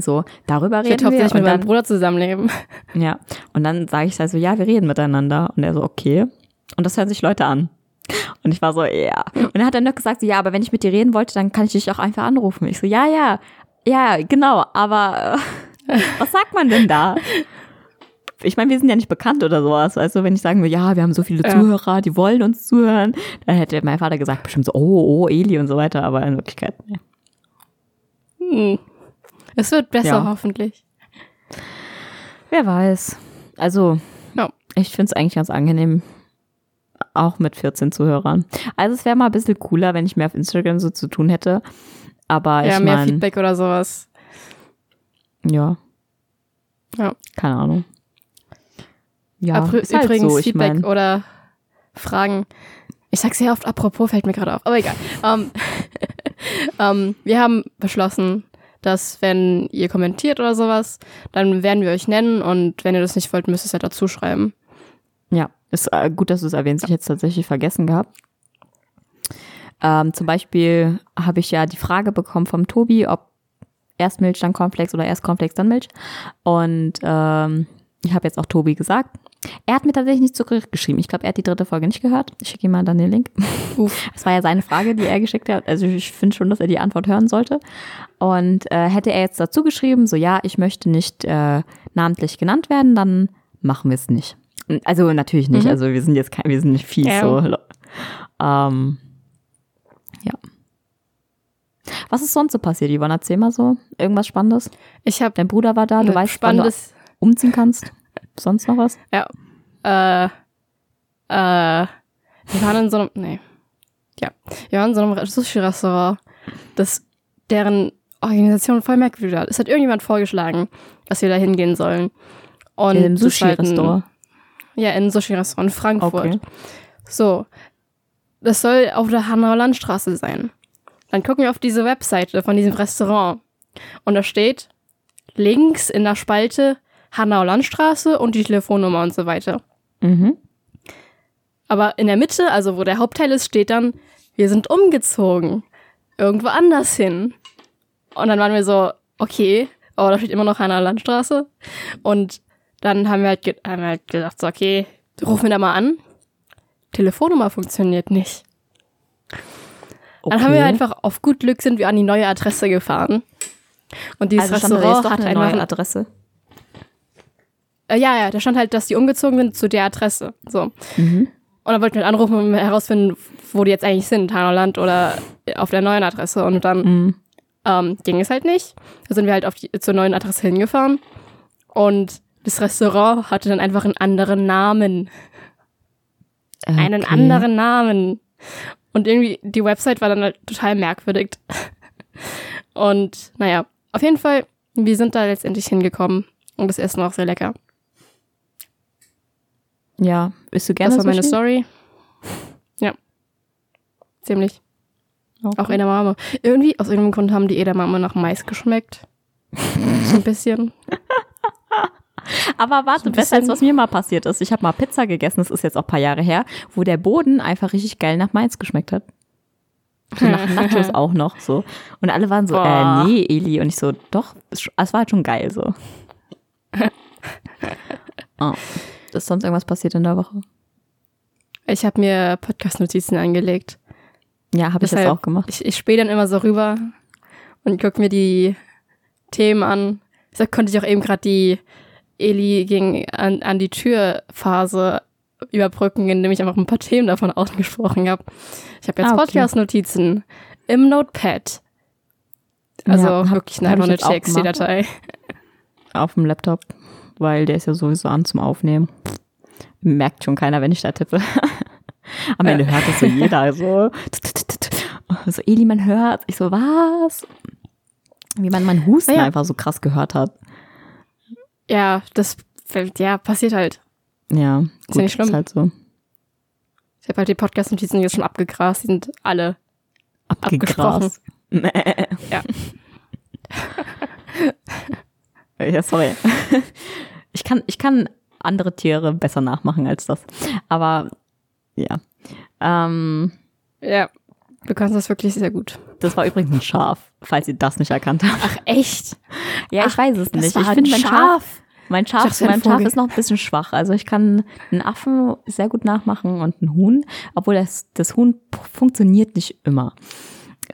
so, darüber ich reden wir. hauptsächlich mit meinem Bruder zusammenleben. ja, und dann sage ich also, ja, wir reden miteinander. Und er so, okay. Und das hören sich Leute an. Und ich war so, ja. Und er hat dann noch gesagt, so, ja, aber wenn ich mit dir reden wollte, dann kann ich dich auch einfach anrufen. Ich so, ja, ja, ja, genau, aber äh, was sagt man denn da? Ich meine, wir sind ja nicht bekannt oder sowas. Also, wenn ich sagen will, ja, wir haben so viele Ja. Zuhörer, die wollen uns zuhören, dann hätte mein Vater gesagt, bestimmt so, oh, oh, Eli und so weiter, aber in Wirklichkeit, nee. Hm. Es wird besser, Ja. hoffentlich. Wer weiß. Also, Ja. ich finde es eigentlich ganz angenehm. Auch mit 14 Zuhörern. Also, es wäre mal ein bisschen cooler, wenn ich mehr auf Instagram so zu tun hätte. Aber ja, ich mehr meine, Feedback oder sowas. ja. Ja. Keine Ahnung. Ja, Apr- ist halt Übrigens so. Ich Feedback meine, oder Fragen. Ich sag sehr oft apropos, fällt mir gerade auf, aber egal. <laughs> ähm, <laughs> ähm, wir haben beschlossen, dass wenn ihr kommentiert oder sowas, dann werden wir euch nennen und wenn ihr das nicht wollt, müsst ihr es ja dazu schreiben. ja, ist äh, gut, dass du es erwähnst. Ich hätte es tatsächlich vergessen gehabt. Ähm, zum Beispiel habe ich ja die Frage bekommen vom Tobi, ob erst Milch, dann Cornflakes oder erst Cornflakes, dann Milch. Und ähm, ich habe jetzt auch Tobi gesagt. Er hat mir tatsächlich nicht zurückgeschrieben. Ich glaube, er hat die dritte Folge nicht gehört. Ich schicke ihm mal dann den Link. <laughs> Uff. Das war ja seine Frage, die er geschickt hat. Also ich finde schon, dass er die Antwort hören sollte. Und äh, hätte er jetzt dazu geschrieben, so ja, ich möchte nicht äh, namentlich genannt werden, dann machen wir es nicht. Also natürlich nicht. Mhm. Also wir sind jetzt kein, wir sind nicht fies Ja. so. <laughs> Ähm, ja. Was ist sonst so passiert, Yvonne? Erzähl mal so. Irgendwas Spannendes? Ich habe Dein Bruder war da, du weißt, wann du spannendes. umziehen kannst. Sonst noch was? Ja. Äh, äh, wir waren in so einem, nee. Ja. Wir waren in so einem Sushi-Restaurant, das deren Organisation voll merkwürdig war. Es hat irgendjemand vorgeschlagen, dass wir da hingehen sollen. Und Im halt Sushi-Restaurant. Ja, in ein Sushi-Restaurant in Frankfurt. Okay. So. Das soll auf der Hanauer Landstraße sein. dann gucken wir auf diese Webseite von diesem Restaurant. Und da steht links in der Spalte Hanau-Landstraße und die Telefonnummer und so weiter. Mhm. Aber in der Mitte, also wo der Hauptteil ist, steht dann, wir sind umgezogen. Irgendwo anders hin. Und dann waren wir so, okay, aber da steht immer noch Hanau Landstraße. Und dann haben wir halt, haben wir halt gedacht, so, okay, rufen wir da mal an. Telefonnummer funktioniert nicht. Dann haben wir einfach auf gut Glück sind wir an die neue Adresse gefahren. Und dieses also Restaurant hat eine neue Adresse. Äh, ja, ja, da stand halt, dass die umgezogen sind zu der Adresse. So. Mhm. Und dann wollten wir anrufen, um herausfinden, wo die jetzt eigentlich sind, Hanauland oder auf der neuen Adresse. Und dann Mhm. ähm, ging es halt nicht. Da sind wir halt auf die, zur neuen Adresse hingefahren. Und das Restaurant hatte dann einfach einen anderen Namen. Einen Okay. anderen Namen. Und irgendwie, die Website war dann halt total merkwürdig. <laughs> Und naja, auf jeden Fall, wir sind da letztendlich hingekommen. Und das Essen war auch sehr lecker. Ja, isst du gerne Das war meine? Story. Ja. Ziemlich. Okay. Auch Edamame. Irgendwie, aus irgendeinem Grund haben die Edamame nach Mais geschmeckt. so ein bisschen. <laughs> Aber warte, ein besser als was mir mal passiert ist. Ich habe mal Pizza gegessen, das ist jetzt auch ein paar Jahre her, wo der Boden einfach richtig geil nach Mais geschmeckt hat. So nach <laughs> Nachos auch noch so. Und alle waren so, Boah. äh, nee, Eli. Und ich so, doch, es war halt schon geil so. <laughs> oh. Ist sonst irgendwas passiert in der Woche? Ich habe mir Podcast-Notizen angelegt. Ja, habe ich Deshalb- auch gemacht. Ich, ich spähe dann immer so rüber und gucke mir die Themen an. Deshalb konnte ich auch eben gerade die Eli ging an, an die Tür-Phase überbrücken, indem ich einfach ein paar Themen davon ausgesprochen habe. Ich habe jetzt Ah, okay. Podcast-Notizen im Notepad. Also Ja, hab- wirklich hab einfach ich eine TXT-Datei. Auf dem Laptop, weil der ist ja sowieso an zum Aufnehmen. Merkt schon keiner, wenn ich da tippe. <laughs> Am Ende hört es so jeder so. So, Eli, man hört. Ich so, was? Wie man mein Husten ja. einfach so krass gehört hat. Ja, das ja, passiert halt. Ja, gut, ja nicht schlimm. ist halt so. Ich habe halt die Podcast-Notizen jetzt schon abgegrast, die sind alle Abgesprochen. Abgegrast. <laughs> Nee. Ja. <laughs> ja, sorry. <laughs> Ich kann, ich kann andere Tiere besser nachmachen als das. Aber ja. Ähm, Ja, du kannst das wirklich sehr gut. das war übrigens ein Schaf, falls ihr das nicht erkannt habt. Ach, echt? Ja, ich Ach, weiß es nicht. Ich ein finde mein Schaf, mein Ich Schaf, dachte, ein mein Schaf ist noch ein bisschen schwach. Also ich kann einen Affen sehr gut nachmachen und einen Huhn, obwohl das, das Huhn funktioniert nicht immer.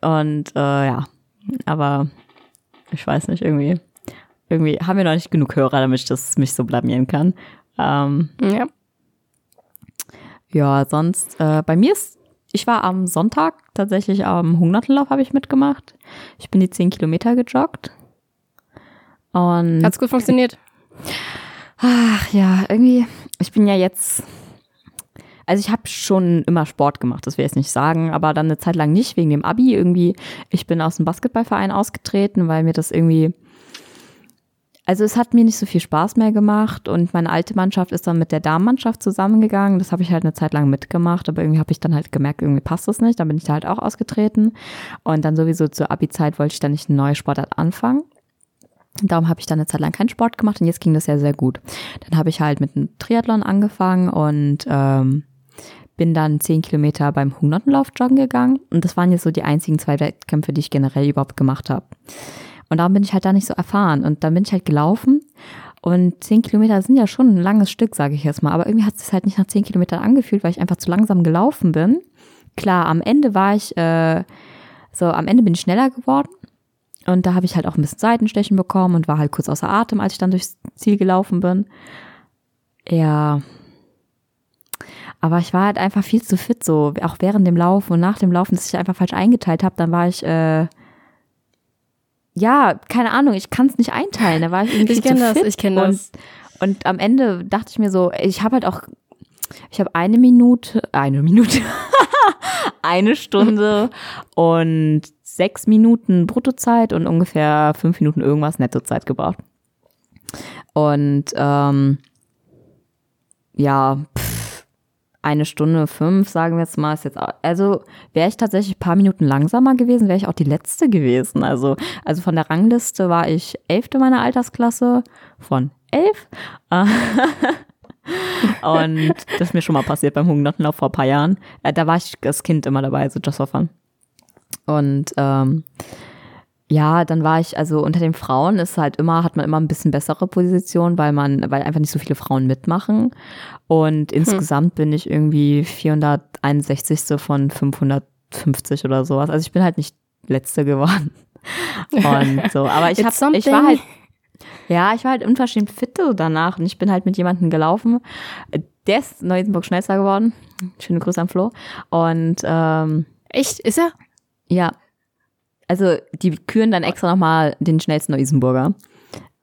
Und äh, ja, aber ich weiß nicht, irgendwie, irgendwie haben wir noch nicht genug Hörer, damit ich das mich so blamieren kann. Ähm, Ja. ja, sonst, äh, bei mir ist, ich war am Sonntag tatsächlich am Hungertenlauf habe ich mitgemacht. Ich bin die 10 Kilometer gejoggt. Und Hat's gut funktioniert? Ach ja, irgendwie, ich bin ja jetzt, also ich habe schon immer Sport gemacht, das will ich jetzt nicht sagen, aber dann eine Zeit lang nicht, wegen dem Abi irgendwie. Ich bin aus dem Basketballverein ausgetreten, weil mir das irgendwie, also es hat mir nicht so viel Spaß mehr gemacht und meine alte Mannschaft ist dann mit der Damenmannschaft zusammengegangen. Das habe ich halt eine Zeit lang mitgemacht, aber irgendwie habe ich dann halt gemerkt, irgendwie passt das nicht. Dann bin ich da halt auch ausgetreten und dann sowieso zur Abi-Zeit wollte ich dann nicht eine neue Sportart anfangen. Darum habe ich dann eine Zeit lang keinen Sport gemacht und jetzt ging das ja sehr gut. Dann habe ich halt mit einem Triathlon angefangen und ähm, bin dann zehn Kilometer beim Hundertenlauf joggen gegangen. Und das waren jetzt so die einzigen zwei Wettkämpfe, die ich generell überhaupt gemacht habe. Und darum bin ich halt da nicht so erfahren. Und dann bin ich halt gelaufen. Und zehn Kilometer sind ja schon ein langes Stück, sage ich jetzt mal. Aber irgendwie hat es sich halt nicht nach zehn Kilometern angefühlt, weil ich einfach zu langsam gelaufen bin. Klar, am Ende war ich, äh, so am Ende bin ich schneller geworden. Und da habe ich halt auch ein bisschen Seitenstechen bekommen und war halt kurz außer Atem, als ich dann durchs Ziel gelaufen bin. Ja. Aber ich war halt einfach viel zu fit, so auch während dem Laufen und nach dem Laufen, dass ich einfach falsch eingeteilt habe. Dann war ich, äh, ja, keine Ahnung, ich kann es nicht einteilen. Da war ich irgendwie Ich viel kenn zu das, fit ich kenn und, das. Und am Ende dachte ich mir so, ich habe halt auch, ich habe eine Minute, eine Minute, <laughs> eine Stunde und sechs Minuten Bruttozeit und ungefähr fünf Minuten irgendwas Nettozeit gebraucht. Und ähm, ja, pff, eine Stunde fünf, sagen wir jetzt mal, ist jetzt, auch- also wäre ich tatsächlich ein paar Minuten langsamer gewesen, wäre ich auch die letzte gewesen. Also, also von der Rangliste war ich elfte meiner Altersklasse von elf. <laughs> Und <laughs> das ist mir schon mal passiert beim Hungerlauf vor ein paar Jahren. Äh, da war ich das Kind immer dabei, so just for fun. Und ähm, ja, dann war ich, also unter den Frauen ist halt immer, hat man immer ein bisschen bessere Position, weil man, weil einfach nicht so viele Frauen mitmachen. Und insgesamt bin ich irgendwie 461. von 550 oder sowas. Also ich bin halt nicht letzte geworden. <laughs> Und so, aber ich hab, ich war halt, ja, ich war halt unverschämt fit danach und ich bin halt mit jemandem gelaufen. Der ist Neu-Isenburg schnellster geworden. Schöne Grüße an Flo. Und ähm, Echt? Ist er? ja, also die küren dann extra nochmal den schnellsten Neu-Isenburger.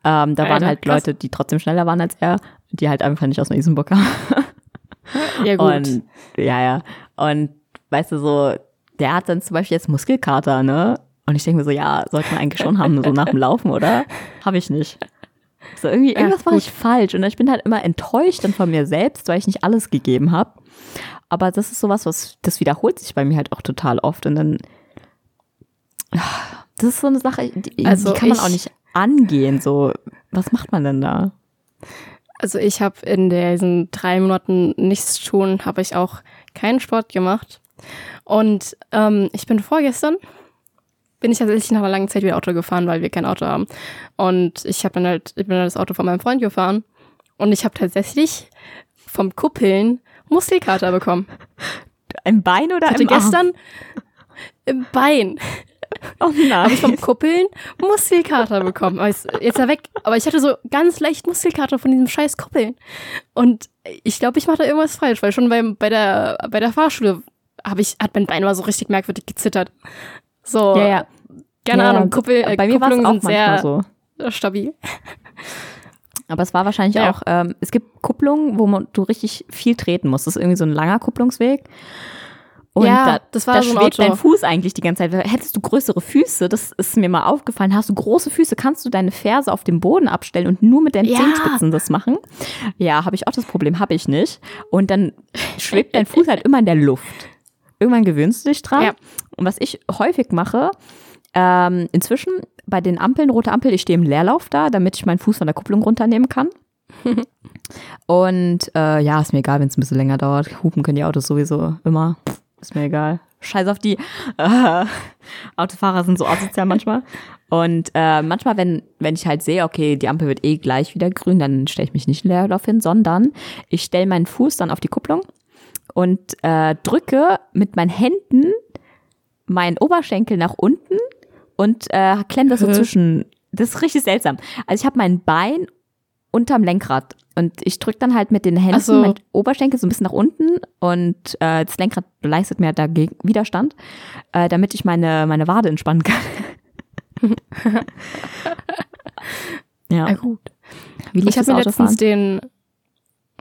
Ähm, da waren Alter, halt krass. Leute, die trotzdem schneller waren als er, die halt einfach nicht aus Neu-Isenburg kamen. <laughs> Ja, gut. Und ja, ja. Und weißt du, so, der hat dann zum Beispiel jetzt Muskelkater, ne? Und ich denke mir so, ja, sollte man eigentlich schon haben, so nach dem Laufen, oder? Habe ich nicht. So irgendwie, Ja, irgendwas mache gut. ich falsch. Und ich bin halt immer enttäuscht dann von mir selbst, weil ich nicht alles gegeben habe. Aber das ist sowas, was, das wiederholt sich bei mir halt auch total oft. Und dann, das ist so eine Sache, die, Also die kann man ich- auch nicht angehen. So, was macht man denn da? Also ich habe in diesen drei Monaten nichts tun, habe ich auch keinen Sport gemacht. Und ähm, ich bin vorgestern, bin ich tatsächlich nach einer langen Zeit wieder Auto gefahren, weil wir kein Auto haben. Und ich habe dann halt, ich bin dann das Auto von meinem Freund gefahren. Und ich habe tatsächlich vom Kuppeln Muskelkater bekommen. Ein Bein oder Ich hatte im Arm? gestern im Bein Oh nein. vom Kuppeln Muskelkater bekommen. Aber Jetzt er weg. Aber ich hatte so ganz leicht Muskelkater von diesem scheiß Kuppeln. Und ich glaube, ich mache da irgendwas falsch, weil schon beim, bei, der, bei der Fahrschule ich, hat mein Bein mal so richtig merkwürdig gezittert. So, Ja, ja. keine Ja, Ahnung, Kuppel, äh, bei mir Kupplungen auch sind manchmal sehr so. stabil. Aber es war wahrscheinlich Ja. auch, ähm, es gibt Kupplungen, wo man, du richtig viel treten musst. Das ist irgendwie so ein langer Kupplungsweg. Und Ja, da, das war da so ein schwebt Auto. dein Fuß eigentlich die ganze Zeit. Hättest du größere Füße, das ist mir mal aufgefallen, hast du große Füße, kannst du deine Ferse auf dem Boden abstellen und nur mit deinen Ja. Zehenspitzen das machen? Ja, habe ich auch das Problem, habe ich nicht. Und dann schwebt dein Fuß halt immer in der Luft. Irgendwann gewöhnst du dich dran. Ja. Und was ich häufig mache, ähm, inzwischen bei den Ampeln, rote Ampel, ich stehe im Leerlauf da, damit ich meinen Fuß von der Kupplung runternehmen kann. <laughs> Und äh, ja, ist mir egal, wenn es ein bisschen länger dauert. Hupen können die Autos sowieso immer. Ist mir egal. Scheiß auf die. Äh, <laughs> Autofahrer sind so asozial manchmal. Und äh, manchmal, wenn, wenn ich halt sehe, okay, die Ampel wird eh gleich wieder grün, dann stelle ich mich nicht in Leerlauf hin, sondern ich stelle meinen Fuß dann auf die Kupplung und äh, drücke mit meinen Händen meinen Oberschenkel nach unten und äh, klemme das so <laughs> zwischen. Das ist richtig seltsam. Also ich habe mein Bein unterm Lenkrad und ich drücke dann halt mit den Händen so. mein Oberschenkel so ein bisschen nach unten und äh, das Lenkrad leistet mir dagegen Widerstand, äh, damit ich meine, meine Wade entspannen kann. <laughs> ja, Ja, gut. wie Ich habe mir letztens den.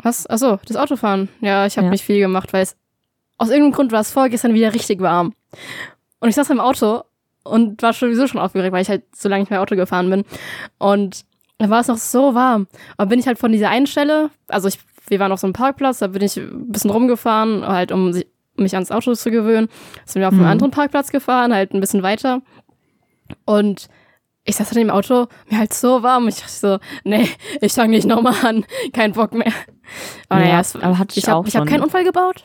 Was? Achso, das Autofahren. Ja, ich habe Ja. nicht viel gemacht, weil es. Aus irgendeinem Grund war es vorgestern wieder richtig warm. Und ich saß im Auto und war sowieso schon aufgeregt, weil ich halt so lange nicht mehr Auto gefahren bin. Und da war es noch so warm. Und bin ich halt von dieser einen Stelle, also ich, wir waren auf so einem Parkplatz, da bin ich ein bisschen rumgefahren, halt um si- mich ans Auto zu gewöhnen. Sind wir auf einem Mhm. anderen Parkplatz gefahren, halt ein bisschen weiter. Und ich saß dann im Auto, mir halt so warm. Ich dachte so, nee, ich fange nicht nochmal an. <laughs> Kein Bock mehr. Aber Ja, naja, es, aber hatte ich ich habe auch ich hab schon. keinen Unfall gebaut.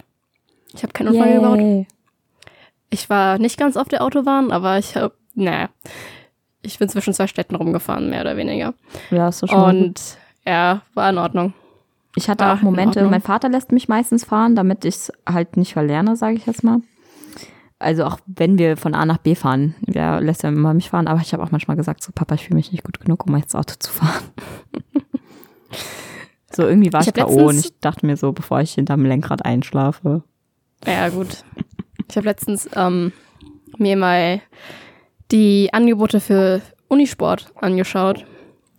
Ich habe keinen Unfall gebaut. Yay. Ich war nicht ganz auf der Autobahn, aber ich habe, naja, ich bin zwischen zwei Städten rumgefahren, mehr oder weniger. Ja, ist so gut. Und ja, war in Ordnung. Ich hatte Ah, auch Momente, mein Vater lässt mich meistens fahren, damit ich es halt nicht verlerne, sage ich jetzt mal. Also auch wenn wir von A nach B fahren, ja, lässt er immer mich fahren, aber ich habe auch manchmal gesagt, so Papa, ich fühle mich nicht gut genug, um jetzt Auto zu fahren. <laughs> so irgendwie war Ich K.O. und ich dachte mir so, bevor ich hinterm Lenkrad einschlafe. Ja, gut. Ich habe letztens ähm, mir mal die Angebote für Unisport angeschaut,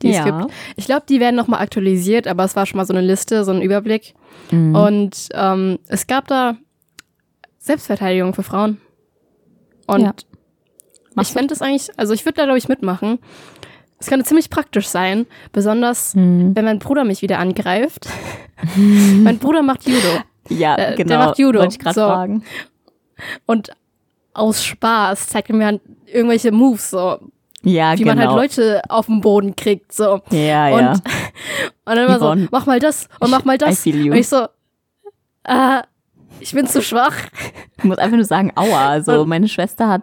die es gibt. Ich glaube, die werden nochmal aktualisiert, aber es war schon mal so eine Liste, so ein Überblick. Mhm. Und ähm, es gab da Selbstverteidigung für Frauen. Und Ja. ich fände das eigentlich, also ich würde da, glaube ich, mitmachen. Es könnte ziemlich praktisch sein, besonders Mhm. wenn mein Bruder mich wieder angreift. <laughs> mein Bruder macht Judo. Ja, Der- genau. der macht Judo. Wollte ich gerade So. fragen. Und aus Spaß zeigt er mir halt irgendwelche Moves, so Ja, wie genau. man halt Leute auf den Boden kriegt, so. ja, und, ja. <laughs> und dann immer so, Yvonne. mach mal das und mach mal <laughs> I das. Und ich so, äh, ich bin zu schwach. Ich muss einfach nur sagen, aua. Also Und- meine Schwester hat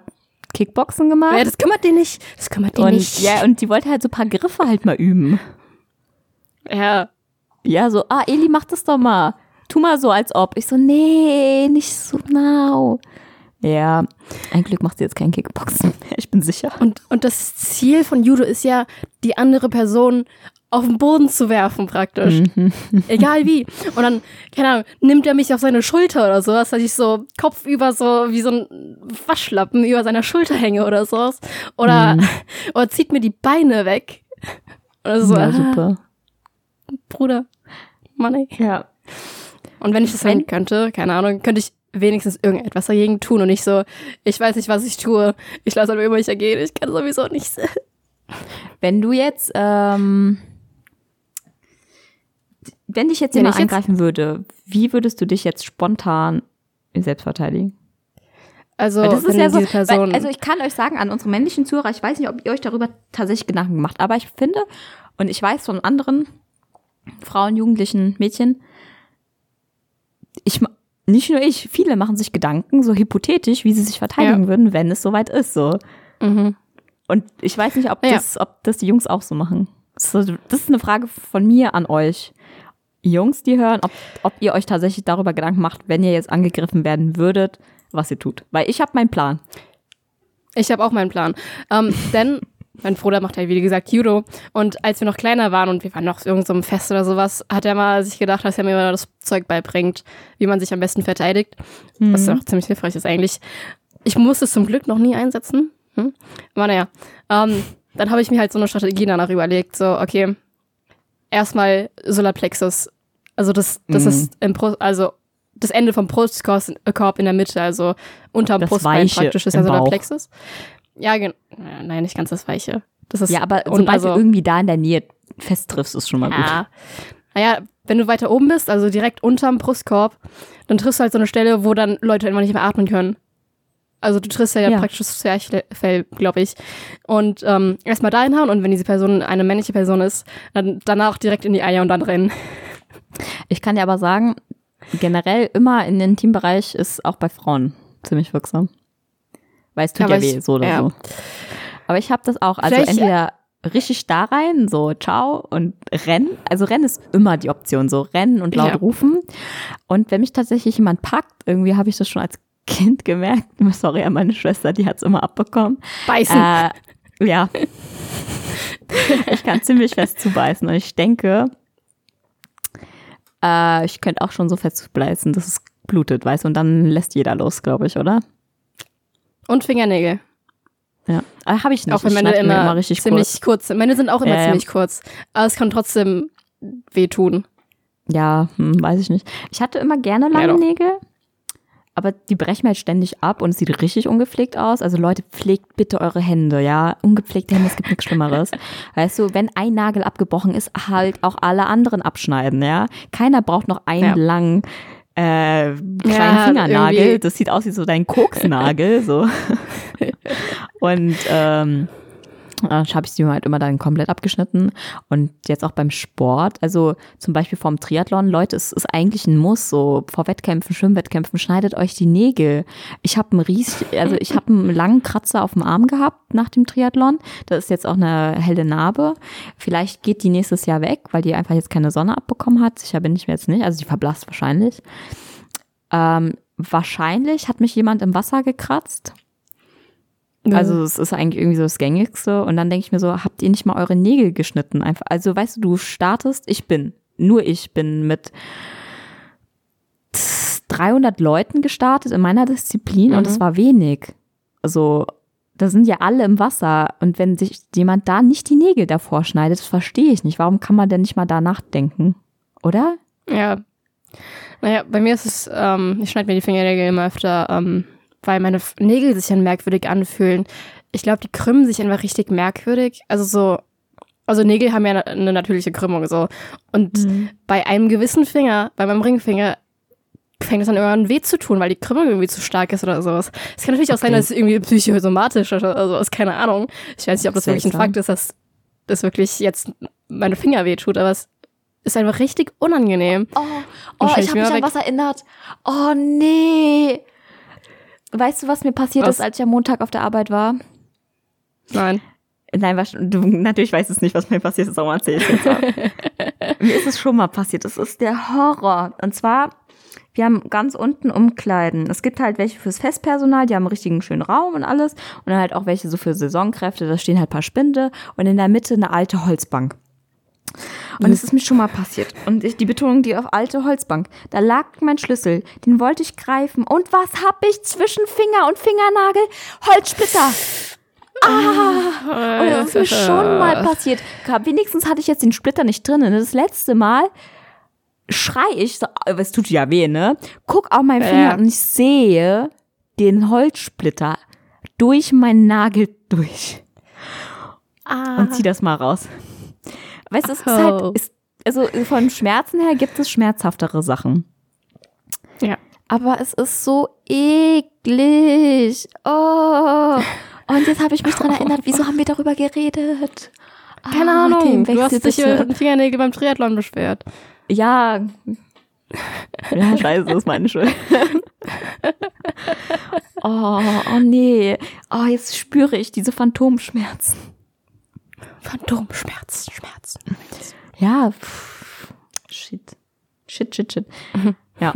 Kickboxen gemacht. Ja, das kümmert den nicht. Das kümmert den und nicht. ja, und die wollte halt so ein paar Griffe halt mal üben. ja. Ja, so, ah, Eli, mach das doch mal. Tu mal so, als ob. Ich so, nee, nicht so now. Ja, ein Glück macht sie jetzt kein Kickboxen mehr, <laughs> ich bin sicher. Und, und das Ziel von Judo ist ja, die andere Person auf den Boden zu werfen, praktisch. Mhm. <laughs> Egal wie. Und dann, keine Ahnung, nimmt er mich auf seine Schulter oder sowas, dass ich so kopfüber so wie so ein Waschlappen über seiner Schulter hänge oder sowas. Oder, <laughs> oder zieht mir die Beine weg. Oder so, Mhm. ja, super. Bruder. Mann, ey. Ja. Und wenn ich das sein könnte, keine Ahnung, könnte ich wenigstens irgendetwas dagegen tun und nicht so, ich weiß nicht, was ich tue, ich lasse halt über mich ergehen, ich kann sowieso nichts. Wenn du jetzt, ähm, wenn dich jetzt Wenn jemand ich jetzt- angreifen würde, wie würdest du dich jetzt spontan selbst verteidigen? Also, Weil das ist ja so, weil, also ich kann euch sagen, an unsere männlichen Zuhörer, ich weiß nicht, ob ihr euch darüber tatsächlich Gedanken macht, aber ich finde, und ich weiß von anderen Frauen, Jugendlichen, Mädchen, ich, nicht nur ich, viele machen sich Gedanken, so hypothetisch, wie sie sich verteidigen Ja. würden, wenn es soweit ist, so. mhm. Und ich weiß nicht, ob, Ja. das, ob das die Jungs auch so machen. Das ist eine Frage von mir an euch. Jungs, die hören, ob, ob ihr euch tatsächlich darüber Gedanken macht, wenn ihr jetzt angegriffen werden würdet, was ihr tut. Weil ich habe meinen Plan. ich habe auch meinen Plan. Ähm, denn mein Bruder macht halt, wie gesagt, Judo. Und als wir noch kleiner waren und wir waren noch auf irgendeinem Fest oder sowas, hat er mal sich gedacht, dass er mir mal das Zeug beibringt, wie man sich am besten verteidigt. Was auch ziemlich hilfreich ist eigentlich. Ich musste es zum Glück noch nie einsetzen. Hm? Aber naja. Ähm, dann habe ich mir halt so eine Strategie danach überlegt. So, okay, erstmal Solarplexus. Also das, das Mhm. ist im Pro, also das Ende vom Brustkorb in der Mitte, also unterm Brustbein praktisch ist Bauch. Solarplexus. Ja, gen ja, nein, nicht ganz das Weiche. Das ist Ja, aber und sobald also, du irgendwie da in der Nähe fest triffst, ist schon mal gut. ja. Naja, wenn du weiter oben bist, also direkt unterm Brustkorb, dann triffst du halt so eine Stelle, wo dann Leute einfach nicht mehr atmen können. Also du triffst ja, Ja. praktisch das Zwerchfell, glaube ich. Und ähm, erstmal da hinhauen und wenn diese Person eine männliche Person ist, dann danach direkt in die Eier und dann rennen. Ich kann dir aber sagen, generell immer in den Teambereich ist auch bei Frauen ziemlich wirksam. Weil es tut Aber ja weh, ich- so oder ja. so. Aber ich habe das auch. Also Vielleicht- entweder richtig da rein, so ciao und rennen. Also rennen ist immer die Option, so rennen und laut Ja. rufen. Und wenn mich tatsächlich jemand packt, irgendwie habe ich das schon als Kind gemerkt. <laughs> Sorry an meine Schwester, die hat es immer abbekommen. Beißen. Äh, ja. ich kann ziemlich fest zubeißen und ich denke, äh, ich könnte auch schon so fest zubeißen, dass es blutet, weißt du, und dann lässt jeder los, glaube ich, oder? Und Fingernägel. Ja. Aber habe ich nicht. auch wenn meine mir immer, richtig ziemlich kurz. kurz. Meine sind auch immer Ja, ja. ziemlich kurz. Aber es kann trotzdem wehtun. Ja, hm, weiß ich nicht. Ich hatte immer gerne Ja, lange doch. Nägel, aber die brechen mir halt ständig ab und es sieht richtig ungepflegt aus. Also Leute, pflegt bitte eure Hände, ja. Ungepflegte Hände, es gibt nichts Schlimmeres. <laughs> Weißt du, wenn ein Nagel abgebrochen ist, halt auch alle anderen abschneiden, ja. Keiner braucht noch einen Ja. langen äh, kleinen Ja, Fingernagel. irgendwie. Das sieht aus wie so dein Koksnagel, so. <laughs> und ähm, äh, habe ich sie halt immer dann komplett abgeschnitten. Und jetzt auch beim Sport, also zum Beispiel vorm Triathlon, Leute, es ist eigentlich ein Muss, so vor Wettkämpfen, Schwimmwettkämpfen, schneidet euch die Nägel. Ich habe einen riesig, also ich habe einen langen Kratzer auf dem Arm gehabt nach dem Triathlon. Das ist jetzt auch eine helle Narbe. Vielleicht geht die nächstes Jahr weg, weil die einfach jetzt keine Sonne abbekommen hat. Sicher bin ich mir jetzt nicht, also die verblasst wahrscheinlich. Ähm, wahrscheinlich hat mich jemand im Wasser gekratzt. Also es ist eigentlich irgendwie so das Gängigste. Und dann denke ich mir so, habt ihr nicht mal eure Nägel geschnitten? Einfach. Also weißt du, du startest, ich bin, nur ich bin mit 300 Leuten gestartet in meiner Disziplin und Mhm. es war wenig. Also da sind ja alle im Wasser und wenn sich jemand da nicht die Nägel davor schneidet, das verstehe ich nicht. Warum kann man denn nicht mal da nachdenken? Oder? Ja. Naja, bei mir ist es, ähm, ich schneide mir die Fingernägel immer öfter, ähm, weil meine Nägel sich dann merkwürdig anfühlen. Ich glaube, die krümmen sich einfach richtig merkwürdig. Also so, also Nägel haben ja eine, natürliche Krümmung so. Und bei einem gewissen Finger, bei meinem Ringfinger, fängt es an irgendwann weh zu tun, weil die Krümmung irgendwie zu stark ist oder sowas. Es kann natürlich auch sein, dass es irgendwie psychosomatisch ist oder sowas, keine Ahnung. Ich weiß nicht, ob das wirklich ein Fakt ist, dass das wirklich jetzt meine Finger wehtut, aber es ist einfach richtig unangenehm. Oh, oh ich habe mich an was erinnert. Oh nee. Weißt du, was mir passiert was? ist, als ich am Montag auf der Arbeit war? Nein. Nein, was, du natürlich weißt es nicht, was mir passiert ist, aber erzähl ich jetzt <laughs> Mir ist es schon mal passiert. Das ist der Horror. Und zwar, wir haben ganz unten Umkleiden. Es gibt halt welche fürs Festpersonal, die haben einen richtigen schönen Raum und alles. Und dann halt auch welche so für Saisonkräfte, da stehen halt paar Spinde und in der Mitte eine alte Holzbank. Und es ist mir schon mal passiert. Und ich, die Betonung, die auf alte Holzbank. Da lag mein Schlüssel. Den wollte ich greifen. Und was hab ich zwischen Finger und Fingernagel? Holzsplitter. Ah, und das ist mir schon mal passiert. Wenigstens hatte ich jetzt den Splitter nicht drin. Das letzte Mal schrei ich, so, es tut ja weh, ne? Guck auf meinen Finger ja. und ich sehe den Holzsplitter durch meinen Nagel durch. Ah. Und zieh das mal raus. Weißt du, es ist halt, ist, also von Schmerzen her gibt es schmerzhaftere Sachen. Ja. Aber es ist so eklig. Oh. Und jetzt habe ich mich dran erinnert, wieso haben wir darüber geredet? Keine ah, Ahnung, du hast dich über den Fingernägel beim Triathlon beschwert. Ja. Ja, scheiße, das ist meine Schuld. <laughs> oh, oh nee. Oh, jetzt spüre ich diese Phantomschmerzen. Phantomschmerzen, Schmerzen. Ja, pff, shit. Shit, shit, shit. Ja.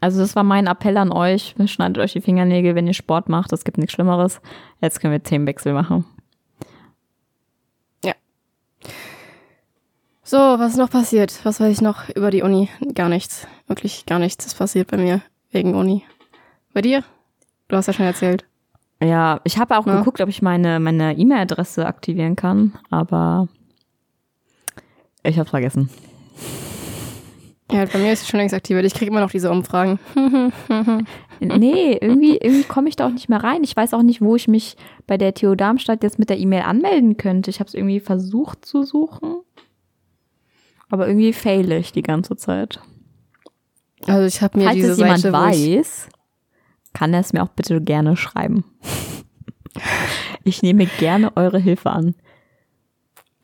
Also das war mein Appell an euch. Schneidet euch die Fingernägel, wenn ihr Sport macht. Es gibt nichts Schlimmeres. Jetzt können wir Themenwechsel machen. Ja. So, was ist noch passiert? Was weiß ich noch über die Uni? Gar nichts. Wirklich gar nichts ist passiert bei mir wegen Uni. Bei dir? Du hast ja schon erzählt. Ja, ich habe auch ja. geguckt, ob ich meine meine E-Mail-Adresse aktivieren kann, aber ich habe vergessen. Ja, bei mir ist es schon längst aktiviert. Ich kriege immer noch diese Umfragen. <laughs> nee, irgendwie, irgendwie komme ich da auch nicht mehr rein. Ich weiß auch nicht, wo ich mich bei der TU Darmstadt jetzt mit der E-Mail anmelden könnte. Ich habe es irgendwie versucht zu suchen. Aber irgendwie fail ich die ganze Zeit. Also ich habe mir Falls diese es jemand Seite, weiß, kann er es mir auch bitte gerne schreiben. ich nehme gerne eure Hilfe an.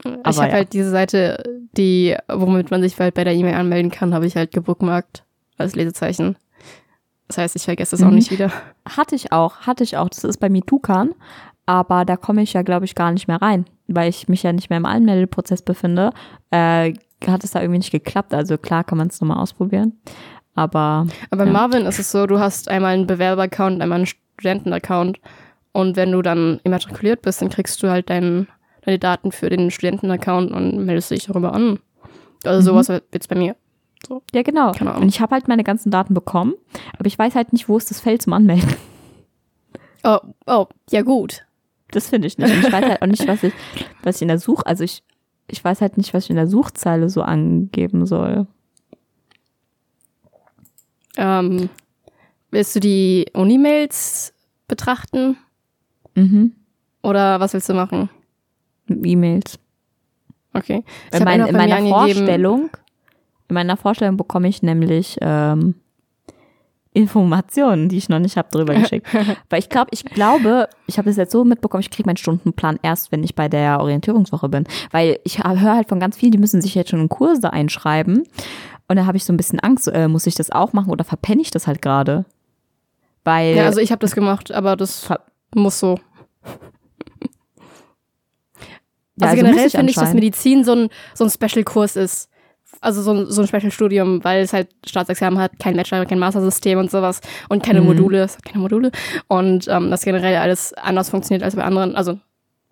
Aber ich habe ja. halt diese Seite, die, womit man sich halt bei der E-Mail anmelden kann, habe ich halt gebookmarkt als Lesezeichen. Das heißt, ich vergesse es mhm. auch nicht wieder. Hatte ich auch, hatte ich auch. Das ist bei Mitukan, aber da komme ich ja, glaube ich, gar nicht mehr rein, weil ich mich ja nicht mehr im Anmeldeprozess befinde. Äh, hat es da irgendwie nicht geklappt. Also klar kann man es nochmal ausprobieren. Aber. Aber bei ja. Marvin ist es so, du hast einmal einen Bewerber-Account, einmal einen Studenten-Account. Und wenn du dann immatrikuliert bist, dann kriegst du halt deinen deine Daten für den Studenten-Account und meldest dich darüber an. Also mhm. sowas wird jetzt bei mir. So. Ja, genau. Und ich habe halt meine ganzen Daten bekommen, aber ich weiß halt nicht, wo ist das Feld zum Anmelden. <laughs> Oh, oh, ja gut. Das finde ich nicht. Und ich weiß halt auch nicht, was ich, was ich in der Such, also ich, ich weiß halt nicht, was ich in der Suchzeile so angeben soll. Ähm, willst du die Unimails betrachten? Mhm. Oder was willst du machen? E-Mails. Okay. Ich in, mein, in meiner Vorstellung, in meiner Vorstellung bekomme ich nämlich ähm, Informationen, die ich noch nicht habe, drüber geschickt. <laughs> Weil ich glaube, ich glaube, ich habe das jetzt so mitbekommen, ich kriege meinen Stundenplan erst, wenn ich bei der Orientierungswoche bin. Weil ich höre halt von ganz vielen, die müssen sich jetzt schon in Kurse einschreiben. Und da habe ich so ein bisschen Angst, äh, muss ich das auch machen oder verpenne ich das halt gerade? Weil. Ja, also ich habe das gemacht, aber das muss so. Ja, also, also generell finde ich, dass Medizin so ein, so ein Special-Kurs ist. Also so ein, so ein Special-Studium, weil es halt Staatsexamen hat, kein Bachelor, kein Master-System und sowas und keine mhm. Module, es hat keine Module. Und ähm, das generell alles anders funktioniert als bei anderen, also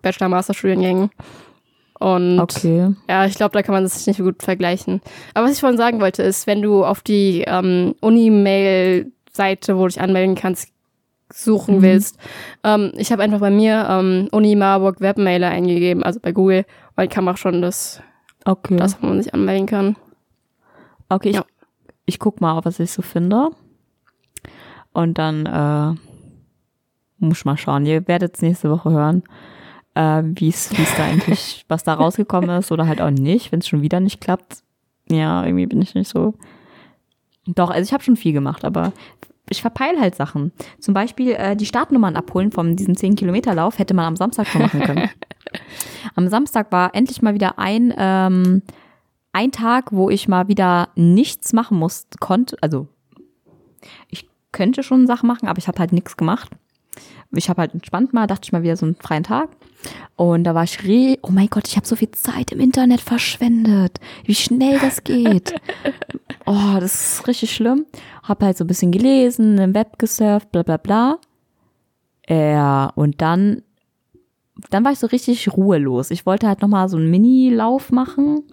Bachelor-Master-Studiengängen. Und okay. ja, ich glaube, da kann man das nicht so gut vergleichen. Aber was ich vorhin sagen wollte, ist, wenn du auf die ähm, Uni-Mail-Seite, wo du dich anmelden kannst, suchen mhm. willst. Ähm, ich habe einfach bei mir ähm, Uni Marburg Webmailer eingegeben, also bei Google, weil ich kann auch schon das, okay. das, wo man sich anmelden kann. Okay, ich, ja. ich guck mal, was ich so finde. Und dann äh, muss ich mal schauen. Ihr werdet es nächste Woche hören, äh, wie es da eigentlich, <laughs> was da rausgekommen ist oder halt auch nicht, wenn es schon wieder nicht klappt. Ja, irgendwie bin ich nicht so Doch, also ich habe schon viel gemacht, aber ich verpeile halt Sachen. Zum Beispiel äh, die Startnummern abholen von diesem 10-Kilometer-Lauf hätte man am Samstag schon machen können. <laughs> am Samstag war endlich mal wieder ein, ähm, ein Tag, wo ich mal wieder nichts machen musste, konnte. Also ich könnte schon Sachen machen, aber ich habe halt nichts gemacht. Ich habe halt entspannt mal, dachte ich mal wieder so einen freien Tag. Und da war ich re, oh mein Gott, ich habe so viel Zeit im Internet verschwendet. Wie schnell das geht. <laughs> oh, das ist richtig schlimm. Hab halt so ein bisschen gelesen, im Web gesurft, bla bla bla. Ja, und dann, dann war ich so richtig ruhelos. Ich wollte halt nochmal so einen Mini-Lauf machen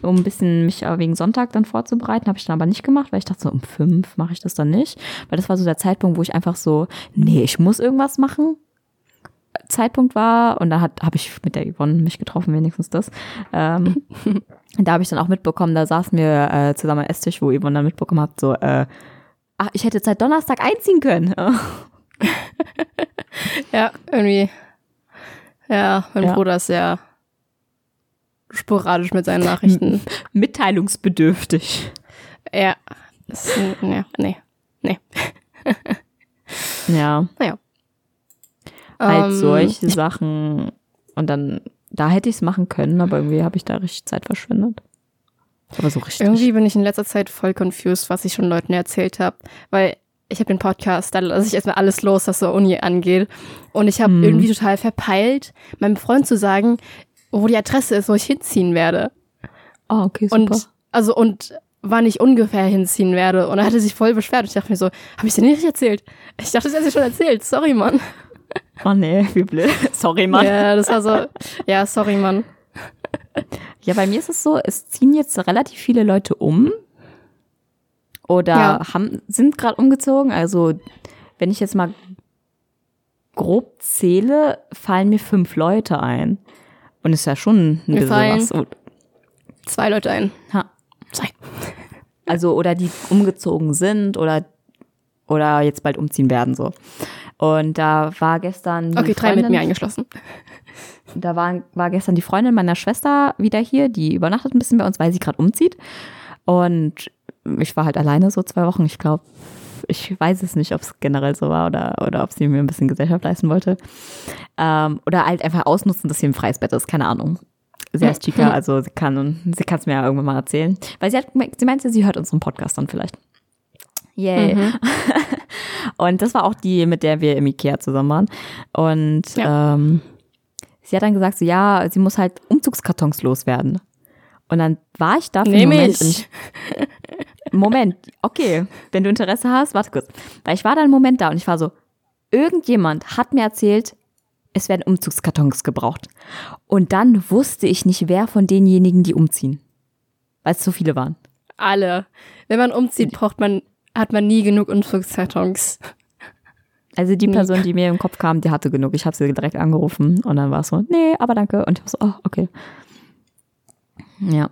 um ein bisschen mich wegen Sonntag dann vorzubereiten. Habe ich dann aber nicht gemacht, weil ich dachte so, um fünf mache ich das dann nicht. Weil das war so der Zeitpunkt, wo ich einfach so, nee, ich muss irgendwas machen. Zeitpunkt war und da habe ich mit der Yvonne mich getroffen, wenigstens das. Ähm, <laughs> da habe ich dann auch mitbekommen, da saßen wir äh, zusammen am Esstisch, wo Yvonne dann mitbekommen hat, so, äh, ach, ich hätte seit Donnerstag einziehen können. <laughs> ja, irgendwie. Ja, mein ja. Bruder ist sehr sporadisch mit seinen Nachrichten. <laughs> Mitteilungsbedürftig. Ja. Das, ja nee. Nee. ja. Naja. Halt solche Sachen. Und dann, da hätte ich es machen können, aber irgendwie habe ich da richtig Zeit verschwendet. Aber so richtig. Irgendwie bin ich in letzter Zeit voll confused, was ich schon Leuten erzählt habe. Weil ich habe den Podcast, da lasse ich erstmal alles los, was so Uni angeht. Und ich habe hm. irgendwie total verpeilt, meinem Freund zu sagen, wo die Adresse ist, wo ich hinziehen werde. Oh, okay, super. Und, also, und wann ich ungefähr hinziehen werde. Und er hatte sich voll beschwert. Und ich dachte mir so, habe ich dir nicht erzählt? Ich dachte, das hätte ich schon erzählt. Sorry, Mann. Oh nee, wie blöd. Sorry, Mann. Ja, das war so, ja, sorry, Mann. Ja, bei mir ist es so, es ziehen jetzt relativ viele Leute um. Oder ja. haben, sind gerade umgezogen. Also, wenn ich jetzt mal grob zähle, fallen mir fünf Leute ein. Und ist ja schon ein bisschen was. Zwei Leute ein. Ha. Zwei. Also, oder die umgezogen sind oder, oder jetzt bald umziehen werden, so. Und da war gestern. Okay, drei mit mir eingeschlossen. Da war, war gestern die Freundin meiner Schwester wieder hier, die übernachtet ein bisschen bei uns, weil sie gerade umzieht. Und ich war halt alleine so zwei Wochen. Ich glaube, ich weiß es nicht, ob es generell so war oder, oder ob sie mir ein bisschen Gesellschaft leisten wollte. Ähm, oder halt einfach ausnutzen, dass sie ein freies Bett ist, keine Ahnung. Sie heißt Chica, also sie kann sie kann es mir ja irgendwann mal erzählen. Weil sie hat, sie meinte, sie hört unseren Podcast dann vielleicht. Yay. Mhm. <laughs> und das war auch die, mit der wir im Ikea zusammen waren. Und ja. ähm, sie hat dann gesagt, so ja, sie muss halt Umzugskartons loswerden. Und dann war ich da für einen Moment. Ich. Moment, okay, wenn du Interesse hast, warte kurz. Weil ich war da einen Moment da und ich war so, irgendjemand hat mir erzählt, es werden Umzugskartons gebraucht. Und dann wusste ich nicht, wer von denjenigen, die umziehen. Weil es so viele waren. Alle. Wenn man umzieht, braucht man, hat man nie genug Umzugskartons. Also die Person, die mir im Kopf kam, die hatte genug. Ich habe sie direkt angerufen und dann war es so, nee, aber danke. Und ich war so, oh, okay. Ja.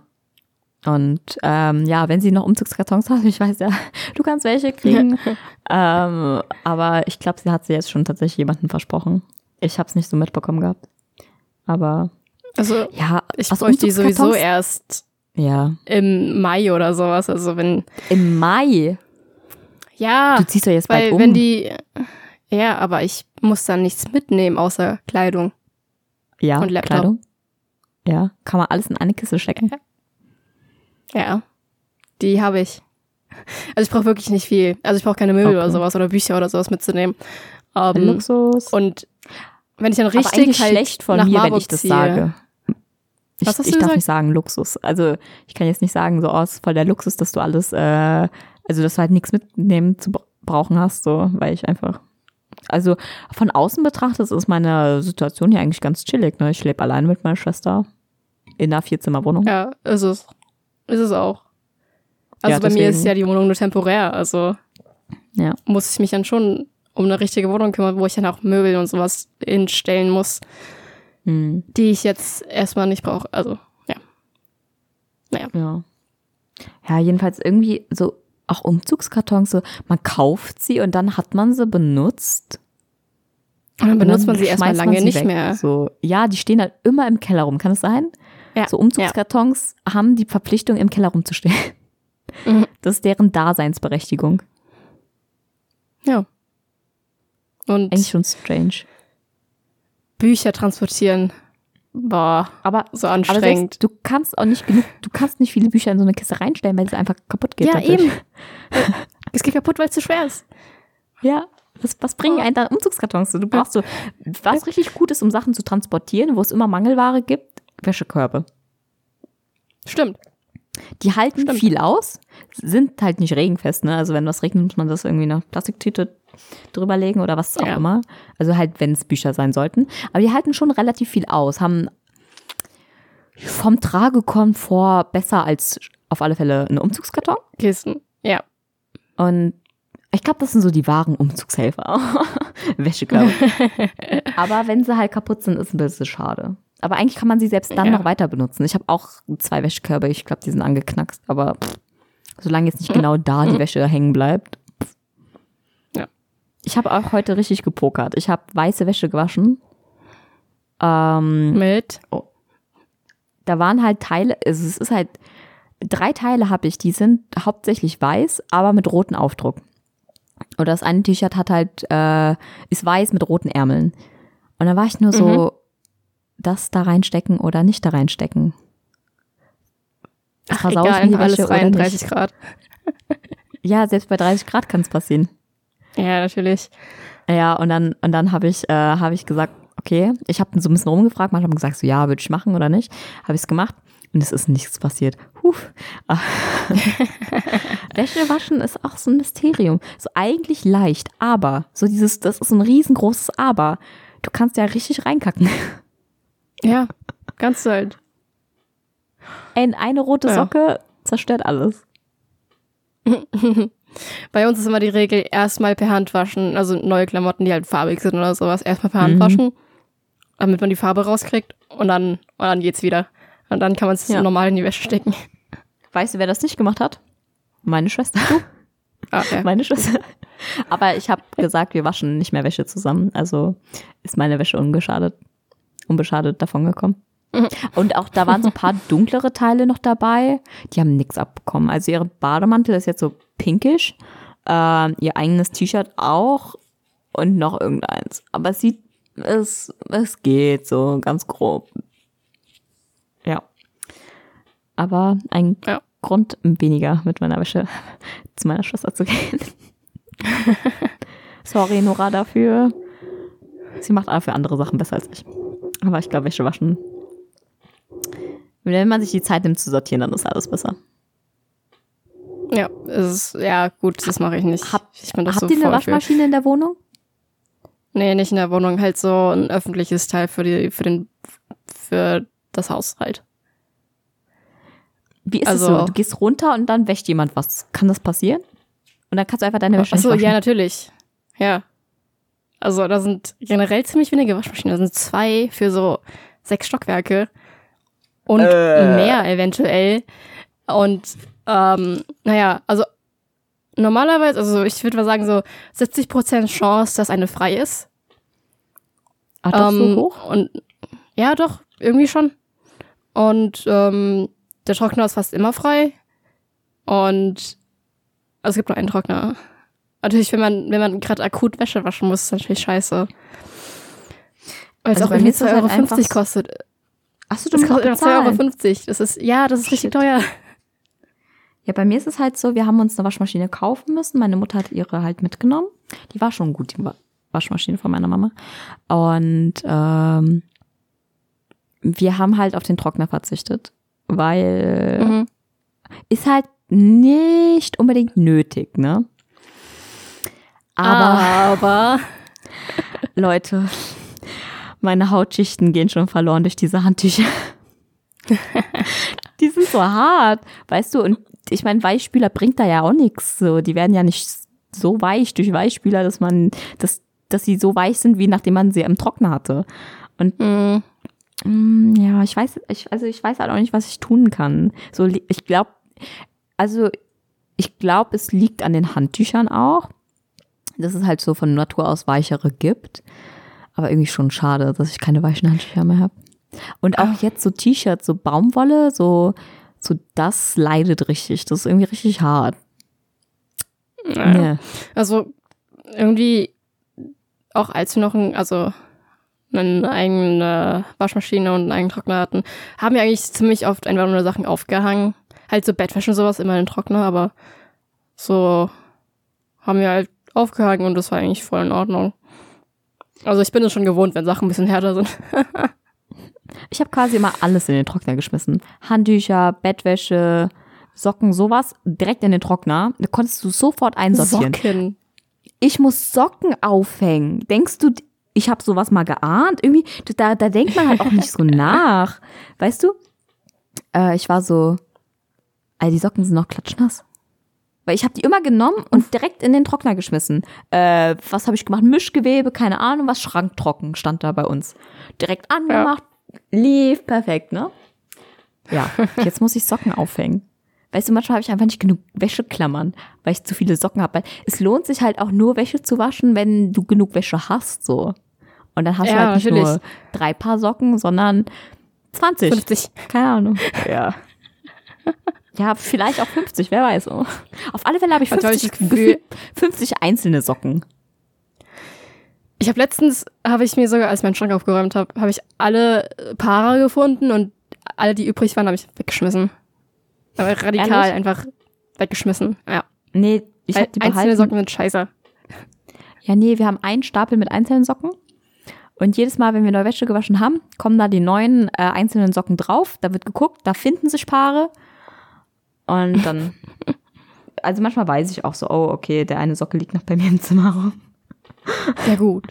Und ähm, ja, wenn sie noch Umzugskartons hat, <laughs> ich weiß ja, du kannst welche kriegen. <laughs> ähm, aber ich glaube, sie hat sie jetzt schon tatsächlich jemanden versprochen. Ich habe es nicht so mitbekommen gehabt. Aber also ja, ich bräuchte die sowieso erst ja. im Mai oder sowas. Also wenn im Mai. Ja. Du ziehst doch jetzt weil bald um. wenn die ja, aber ich muss dann nichts mitnehmen außer Kleidung. Ja, und Laptop. Kleidung. Ja, kann man alles in eine Kiste stecken. Ja, die habe ich. Also ich brauche wirklich nicht viel. Also ich brauche keine Möbel okay. oder sowas oder Bücher oder sowas mitzunehmen. Um, ähm, Luxus. Und wenn ich dann richtig Aber halt schlecht von mir, Marburg wenn ich das ziehe. sage. Ich, ich darf nicht sagen Luxus. Also ich kann jetzt nicht sagen, so oh, ist voll der Luxus, dass du alles, äh, also dass du halt nichts mitnehmen zu brauchen hast, so, weil ich einfach. Also von außen betrachtet ist meine Situation hier eigentlich ganz chillig. Ne? Ich lebe alleine mit meiner Schwester in einer Vierzimmerwohnung. Ja, ist es. Ist es auch. Also ja, bei mir ist ja die Wohnung nur temporär, also ja. muss ich mich dann schon um eine richtige Wohnung kümmern, wo ich dann auch Möbel und sowas hinstellen muss, hm. die ich jetzt erstmal nicht brauche. Also, ja. Naja. Ja. Ja, jedenfalls irgendwie so auch Umzugskartons, so man kauft sie und dann hat man sie benutzt. Und dann benutzt und dann man sie erstmal lange sie nicht weg. mehr. So, ja, die stehen halt immer im Keller rum, kann es sein? Ja. So Umzugskartons ja. haben die Verpflichtung, im Keller rumzustehen. Mhm. <laughs> Das ist deren Daseinsberechtigung. Ja. Und Eigentlich schon strange. Bücher transportieren. Boah, Aber, so aber anstrengend. selbst, du kannst auch nicht genug, du kannst nicht viele Bücher in so eine Kiste reinstellen, weil es einfach kaputt geht. ja, dadurch. eben. <laughs> es geht kaputt, weil es zu schwer ist. Ja. Was, was bringen Oh. einen da Umzugskartons? Du brauchst so, was richtig gut ist, um Sachen zu transportieren, wo es immer Mangelware gibt, Wäschekörbe. Stimmt. Die halten Stimmt. viel aus, sind halt nicht regenfest, ne? Also wenn was regnet, muss man das irgendwie in eine Plastiktüte drüber legen oder was auch Ja. immer. Also halt, wenn es Bücher sein sollten. Aber die halten schon relativ viel aus, haben vom Tragekomfort besser als auf alle Fälle ein Umzugskarton. Kisten. Ja. Und ich glaube, das sind so die wahren Umzugshelfer. <laughs> Wäschekörbe. <laughs> Aber wenn sie halt kaputt sind, ist ein bisschen schade. Aber eigentlich kann man sie selbst dann Ja. noch weiter benutzen. Ich habe auch zwei Wäschekörbe. Ich glaube, die sind angeknackst. Aber pff, solange jetzt nicht <laughs> genau da die Wäsche hängen bleibt. Ich habe auch heute richtig gepokert. Ich habe weiße Wäsche gewaschen. Ähm, Mit. da waren halt Teile, also es ist halt, drei Teile habe ich, die sind hauptsächlich weiß, aber mit rotem Aufdruck. Oder das eine T-Shirt hat halt, äh, ist weiß mit roten Ärmeln. Und dann war ich nur so, das da reinstecken oder nicht da reinstecken. Ach, Versau ich egal, mir die alles Wäsche oder rein, nicht? 30 Grad. Ja, selbst bei 30 Grad kann es passieren. Ja, natürlich. Ja, und dann, und dann habe ich, äh, hab ich gesagt, okay, ich habe so ein bisschen rumgefragt, manche haben gesagt, so ja, würde ich machen oder nicht. Habe ich es gemacht und es ist nichts passiert. Ah. <laughs> Wäsche waschen ist auch so ein Mysterium. So eigentlich leicht, aber so dieses, das ist ein riesengroßes Aber. Du kannst ja richtig reinkacken. <laughs> Ja, ganz halt. Ey, eine rote Ja. Socke zerstört alles. <laughs> Bei uns ist immer die Regel, erstmal per Hand waschen, also neue Klamotten, die halt farbig sind oder sowas, erstmal per Hand Mhm. waschen, damit man die Farbe rauskriegt und dann, und dann geht's wieder. Und dann kann man es Ja. normal in die Wäsche stecken. Weißt du, wer das nicht gemacht hat? Meine Schwester. Ah, ja. <laughs> Meine Schwester. Aber ich habe gesagt, wir waschen nicht mehr Wäsche zusammen. Also ist meine Wäsche ungeschadet, unbeschadet davon gekommen. <laughs> Und auch da waren so ein paar dunklere Teile noch dabei. Die haben nichts abbekommen. Also ihre Bademantel ist jetzt so pinkisch. Ähm, ihr eigenes T-Shirt auch. Und noch irgendeins. Aber es sieht, es, es geht so ganz grob. Ja. Aber ein Ja. Grund weniger mit meiner Wäsche <laughs> zu meiner Schwester zu gehen. <laughs> Sorry, Nora, dafür. Sie macht aber für andere Sachen besser als ich. Aber ich glaube, Wäsche waschen. Wenn man sich die Zeit nimmt zu sortieren, dann ist alles besser. Ja, es ist, ja, gut, das mache ich nicht. Hab- ich bin das Habt so ihr eine faul für. Waschmaschine in der Wohnung? Nee, nicht in der Wohnung, halt so ein öffentliches Teil für die, für den, für das Haus halt. Wie ist Also- es so? Du gehst runter und dann wäscht jemand was. Kann das passieren? Und dann kannst du einfach deine Wäsche Achso, ja, natürlich. Ja. Also da sind generell ziemlich wenige Waschmaschinen. Da sind zwei für so sechs Stockwerke und Äh. mehr eventuell. Und ähm, naja, also normalerweise, also ich würde mal sagen, so 70% Chance, dass eine frei ist. Ach, doch Ähm, so hoch? Und ja, doch, irgendwie schon. Und ähm, der Trockner ist fast immer frei. Und also es gibt nur einen Trockner. Natürlich, wenn man, wenn man gerade akut Wäsche waschen muss, ist das natürlich scheiße. Weil es Also auch irgendwie ist das 2,50 halt Euro so- kostet. Achso, du Das musst kostet immer 2,50 bezahlen. Euro. Das ist, ja, das ist richtig Shit. teuer. Ja, bei mir ist es halt so, wir haben uns eine Waschmaschine kaufen müssen. Meine Mutter hat ihre halt mitgenommen. Die war schon gut, die Wa- Waschmaschine von meiner Mama. Und ähm, wir haben halt auf den Trockner verzichtet, weil Mhm. ist halt nicht unbedingt nötig, ne? Aber Aber <laughs> Leute, meine Hautschichten gehen schon verloren durch diese Handtücher. <laughs> die sind so hart, weißt du, und ich meine, Weichspüler bringt da ja auch nichts. So, die werden ja nicht so weich durch Weichspüler, dass man, dass, dass sie so weich sind, wie nachdem man sie im Trockner hatte. Und mh, Mm, Ja, ich weiß, ich, also ich weiß halt auch nicht, was ich tun kann. So, ich glaube, also ich glaube, es liegt an den Handtüchern auch, dass es halt so von Natur aus weichere gibt. Aber irgendwie schon schade, dass ich keine weichen Handtücher mehr habe. Und auch jetzt so T-Shirts, so Baumwolle, so So, das leidet richtig. Das ist irgendwie richtig hart. Ja. Nee. Also irgendwie auch als wir noch ein, also eine eigene Waschmaschine und einen eigenen Trockner hatten, haben wir eigentlich ziemlich oft einfach nur Sachen aufgehangen. Halt so Bettwäsche und sowas immer in den Trockner, aber so haben wir halt aufgehangen und das war eigentlich voll in Ordnung. Also ich bin es schon gewohnt, wenn Sachen ein bisschen härter sind. Ich habe quasi immer alles in den Trockner geschmissen. Handtücher, Bettwäsche, Socken, sowas direkt in den Trockner. Da konntest du sofort einsortieren. Socken. Ich muss Socken aufhängen. Denkst du, ich habe sowas mal geahnt? Irgendwie, da, da denkt man halt auch nicht so <laughs> nach. Weißt du? Äh, ich war so, all die Socken sind noch klatschnass. Weil ich habe die immer genommen und direkt in den Trockner geschmissen. Äh, was habe ich gemacht? Mischgewebe, keine Ahnung, was schranktrocken stand da bei uns. Direkt angemacht, lief perfekt, ne? Ja, <laughs> jetzt muss ich Socken aufhängen. Weißt du, manchmal habe ich einfach nicht genug Wäscheklammern, weil ich zu viele Socken habe. Weil es lohnt sich halt auch nur Wäsche zu waschen, wenn du genug Wäsche hast, so. Und dann hast du Ja, halt nicht natürlich. nur drei Paar Socken, sondern 20. 50. Keine Ahnung. Ja. <laughs> Ja, vielleicht auch 50, wer weiß. Auf alle Fälle habe ich Manchmal hab ich 50, das Gefühl- gefühlt 50 einzelne Socken. Ich habe letztens, habe ich mir sogar, als ich meinen Schrank aufgeräumt habe, habe ich alle Paare gefunden und alle, die übrig waren, habe ich weggeschmissen. Aber radikal Ehrlich? einfach weggeschmissen. Ja. Nee, ich habe die einzelne behalten. Socken sind scheiße. Ja, nee, wir haben einen Stapel mit einzelnen Socken. Und jedes Mal, wenn wir neue Wäsche gewaschen haben, kommen da die neuen äh, einzelnen Socken drauf. Da wird geguckt, da finden sich Paare. Und dann, <laughs> also manchmal weiß ich auch so, oh, okay, der eine Socke liegt noch bei mir im Zimmer rum. Ja, gut.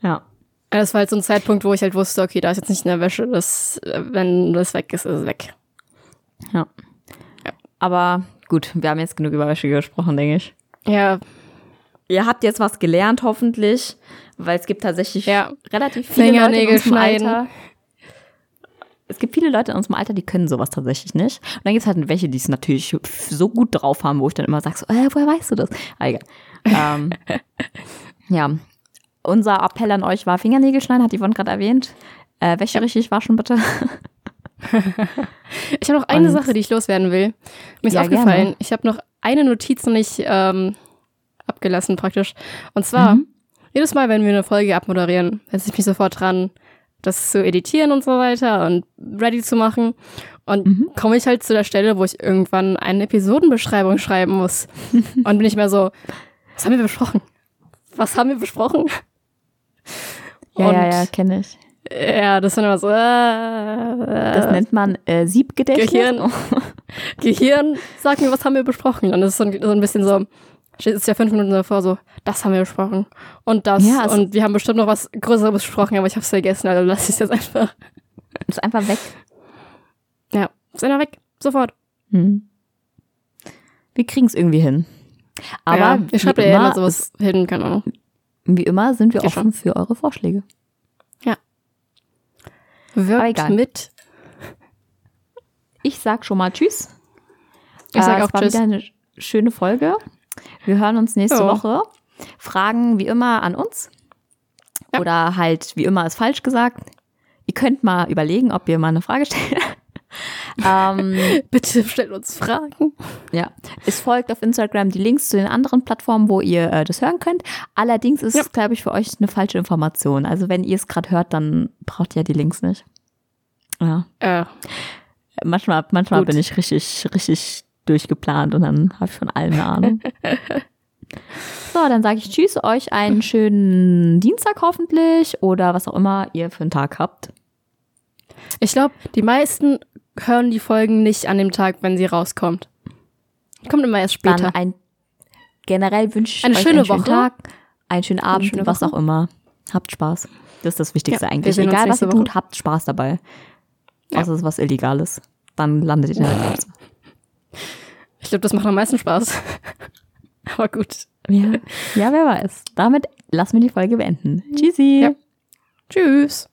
Ja. Das war halt so ein Zeitpunkt, wo ich halt wusste, okay, da ist jetzt nicht in der Wäsche, das, wenn das weg ist, ist es weg. Ja. Aber gut, wir haben jetzt genug über Wäsche gesprochen, denke ich. Ja, Ihr habt jetzt was gelernt, hoffentlich, weil es gibt tatsächlich Ja. relativ viele Leute in Fingernägel schneiden. Alter. Es gibt viele Leute in unserem Alter, die können sowas tatsächlich nicht. Und dann gibt es halt welche, die es natürlich so gut drauf haben, wo ich dann immer sage, so, äh, woher weißt du das? Ah, egal. ähm, <laughs> ja, unser Appell an euch war Fingernägel schneiden, hat Yvonne gerade erwähnt. Äh, Wäsche richtig waschen, bitte. <laughs> Ich habe noch eine Und- Sache, die ich loswerden will. Mir ist Ja, aufgefallen, gerne. ich habe noch eine Notiz noch nicht ähm, abgelassen praktisch. Und zwar, Mhm. jedes Mal, wenn wir eine Folge abmoderieren, setze ich mich sofort dran, das zu editieren und so weiter und ready zu machen. Und Mhm. komme ich halt zu der Stelle, wo ich irgendwann eine Episodenbeschreibung schreiben muss. <laughs> und bin ich mehr so, was haben wir besprochen? Was haben wir besprochen? Ja, und ja, ja, kenne ich. ja, das sind immer so, äh, Das nennt man äh, Siebgedächtnis. Gehirn. <laughs> Gehirn, sag mir, was haben wir besprochen? Und das ist so ein, so ein bisschen so, es ja fünf Minuten davor, so, das haben wir besprochen. Und das. Ja, und wir haben bestimmt noch was Größeres besprochen, aber ich hab's vergessen, also lass ich es jetzt einfach. Ist einfach weg. Ja, ist einer weg. Sofort. Hm. Wir kriegen es irgendwie hin. Aber ja, ich schreibe wie, ja immer sowas hin, keine Ahnung. wie immer sind wir Geht offen für eure Vorschläge. Wirkt egal. mit. Ich sag schon mal Tschüss. Ich sag Äh, auch es war Tschüss. wieder eine schöne Folge. Wir hören uns nächste Ja. Woche. Fragen wie immer an uns. Ja. Oder halt wie immer ist falsch gesagt. Ihr könnt mal überlegen, ob ihr mal eine Frage stellt. <laughs> ähm, Bitte stellt uns Fragen. ja, es folgt auf Instagram die Links zu den anderen Plattformen, wo ihr äh, das hören könnt. Allerdings ist Ja. es, glaube ich, für euch eine falsche Information. Also wenn ihr es gerade hört, dann braucht ihr die Links nicht. Ja. Äh, Manchmal, manchmal Gut. bin ich richtig, richtig durchgeplant und dann habe ich von allem eine Ahnung. <laughs> so, dann sage ich Tschüss, euch einen schönen Dienstag hoffentlich oder was auch immer ihr für einen Tag habt. ich glaube, die meisten hören die Folgen nicht an dem Tag, wenn sie rauskommt. Kommt immer erst Dann später. ein generell wünsche ich Eine euch schöne einen schönen Woche. Tag, einen schönen Abend, schöne was Woche. auch immer. Habt Spaß. Das ist das Wichtigste Ja, eigentlich. Egal was ihr Woche. tut, habt Spaß dabei. Ja. Außer es ist was Illegales. Dann landet ihr in der Klapse. <laughs> Ich glaube, das macht am meisten Spaß. <laughs> Aber gut. Ja. ja, wer weiß. Damit lassen wir die Folge beenden. Tschüssi. Ja. Tschüss.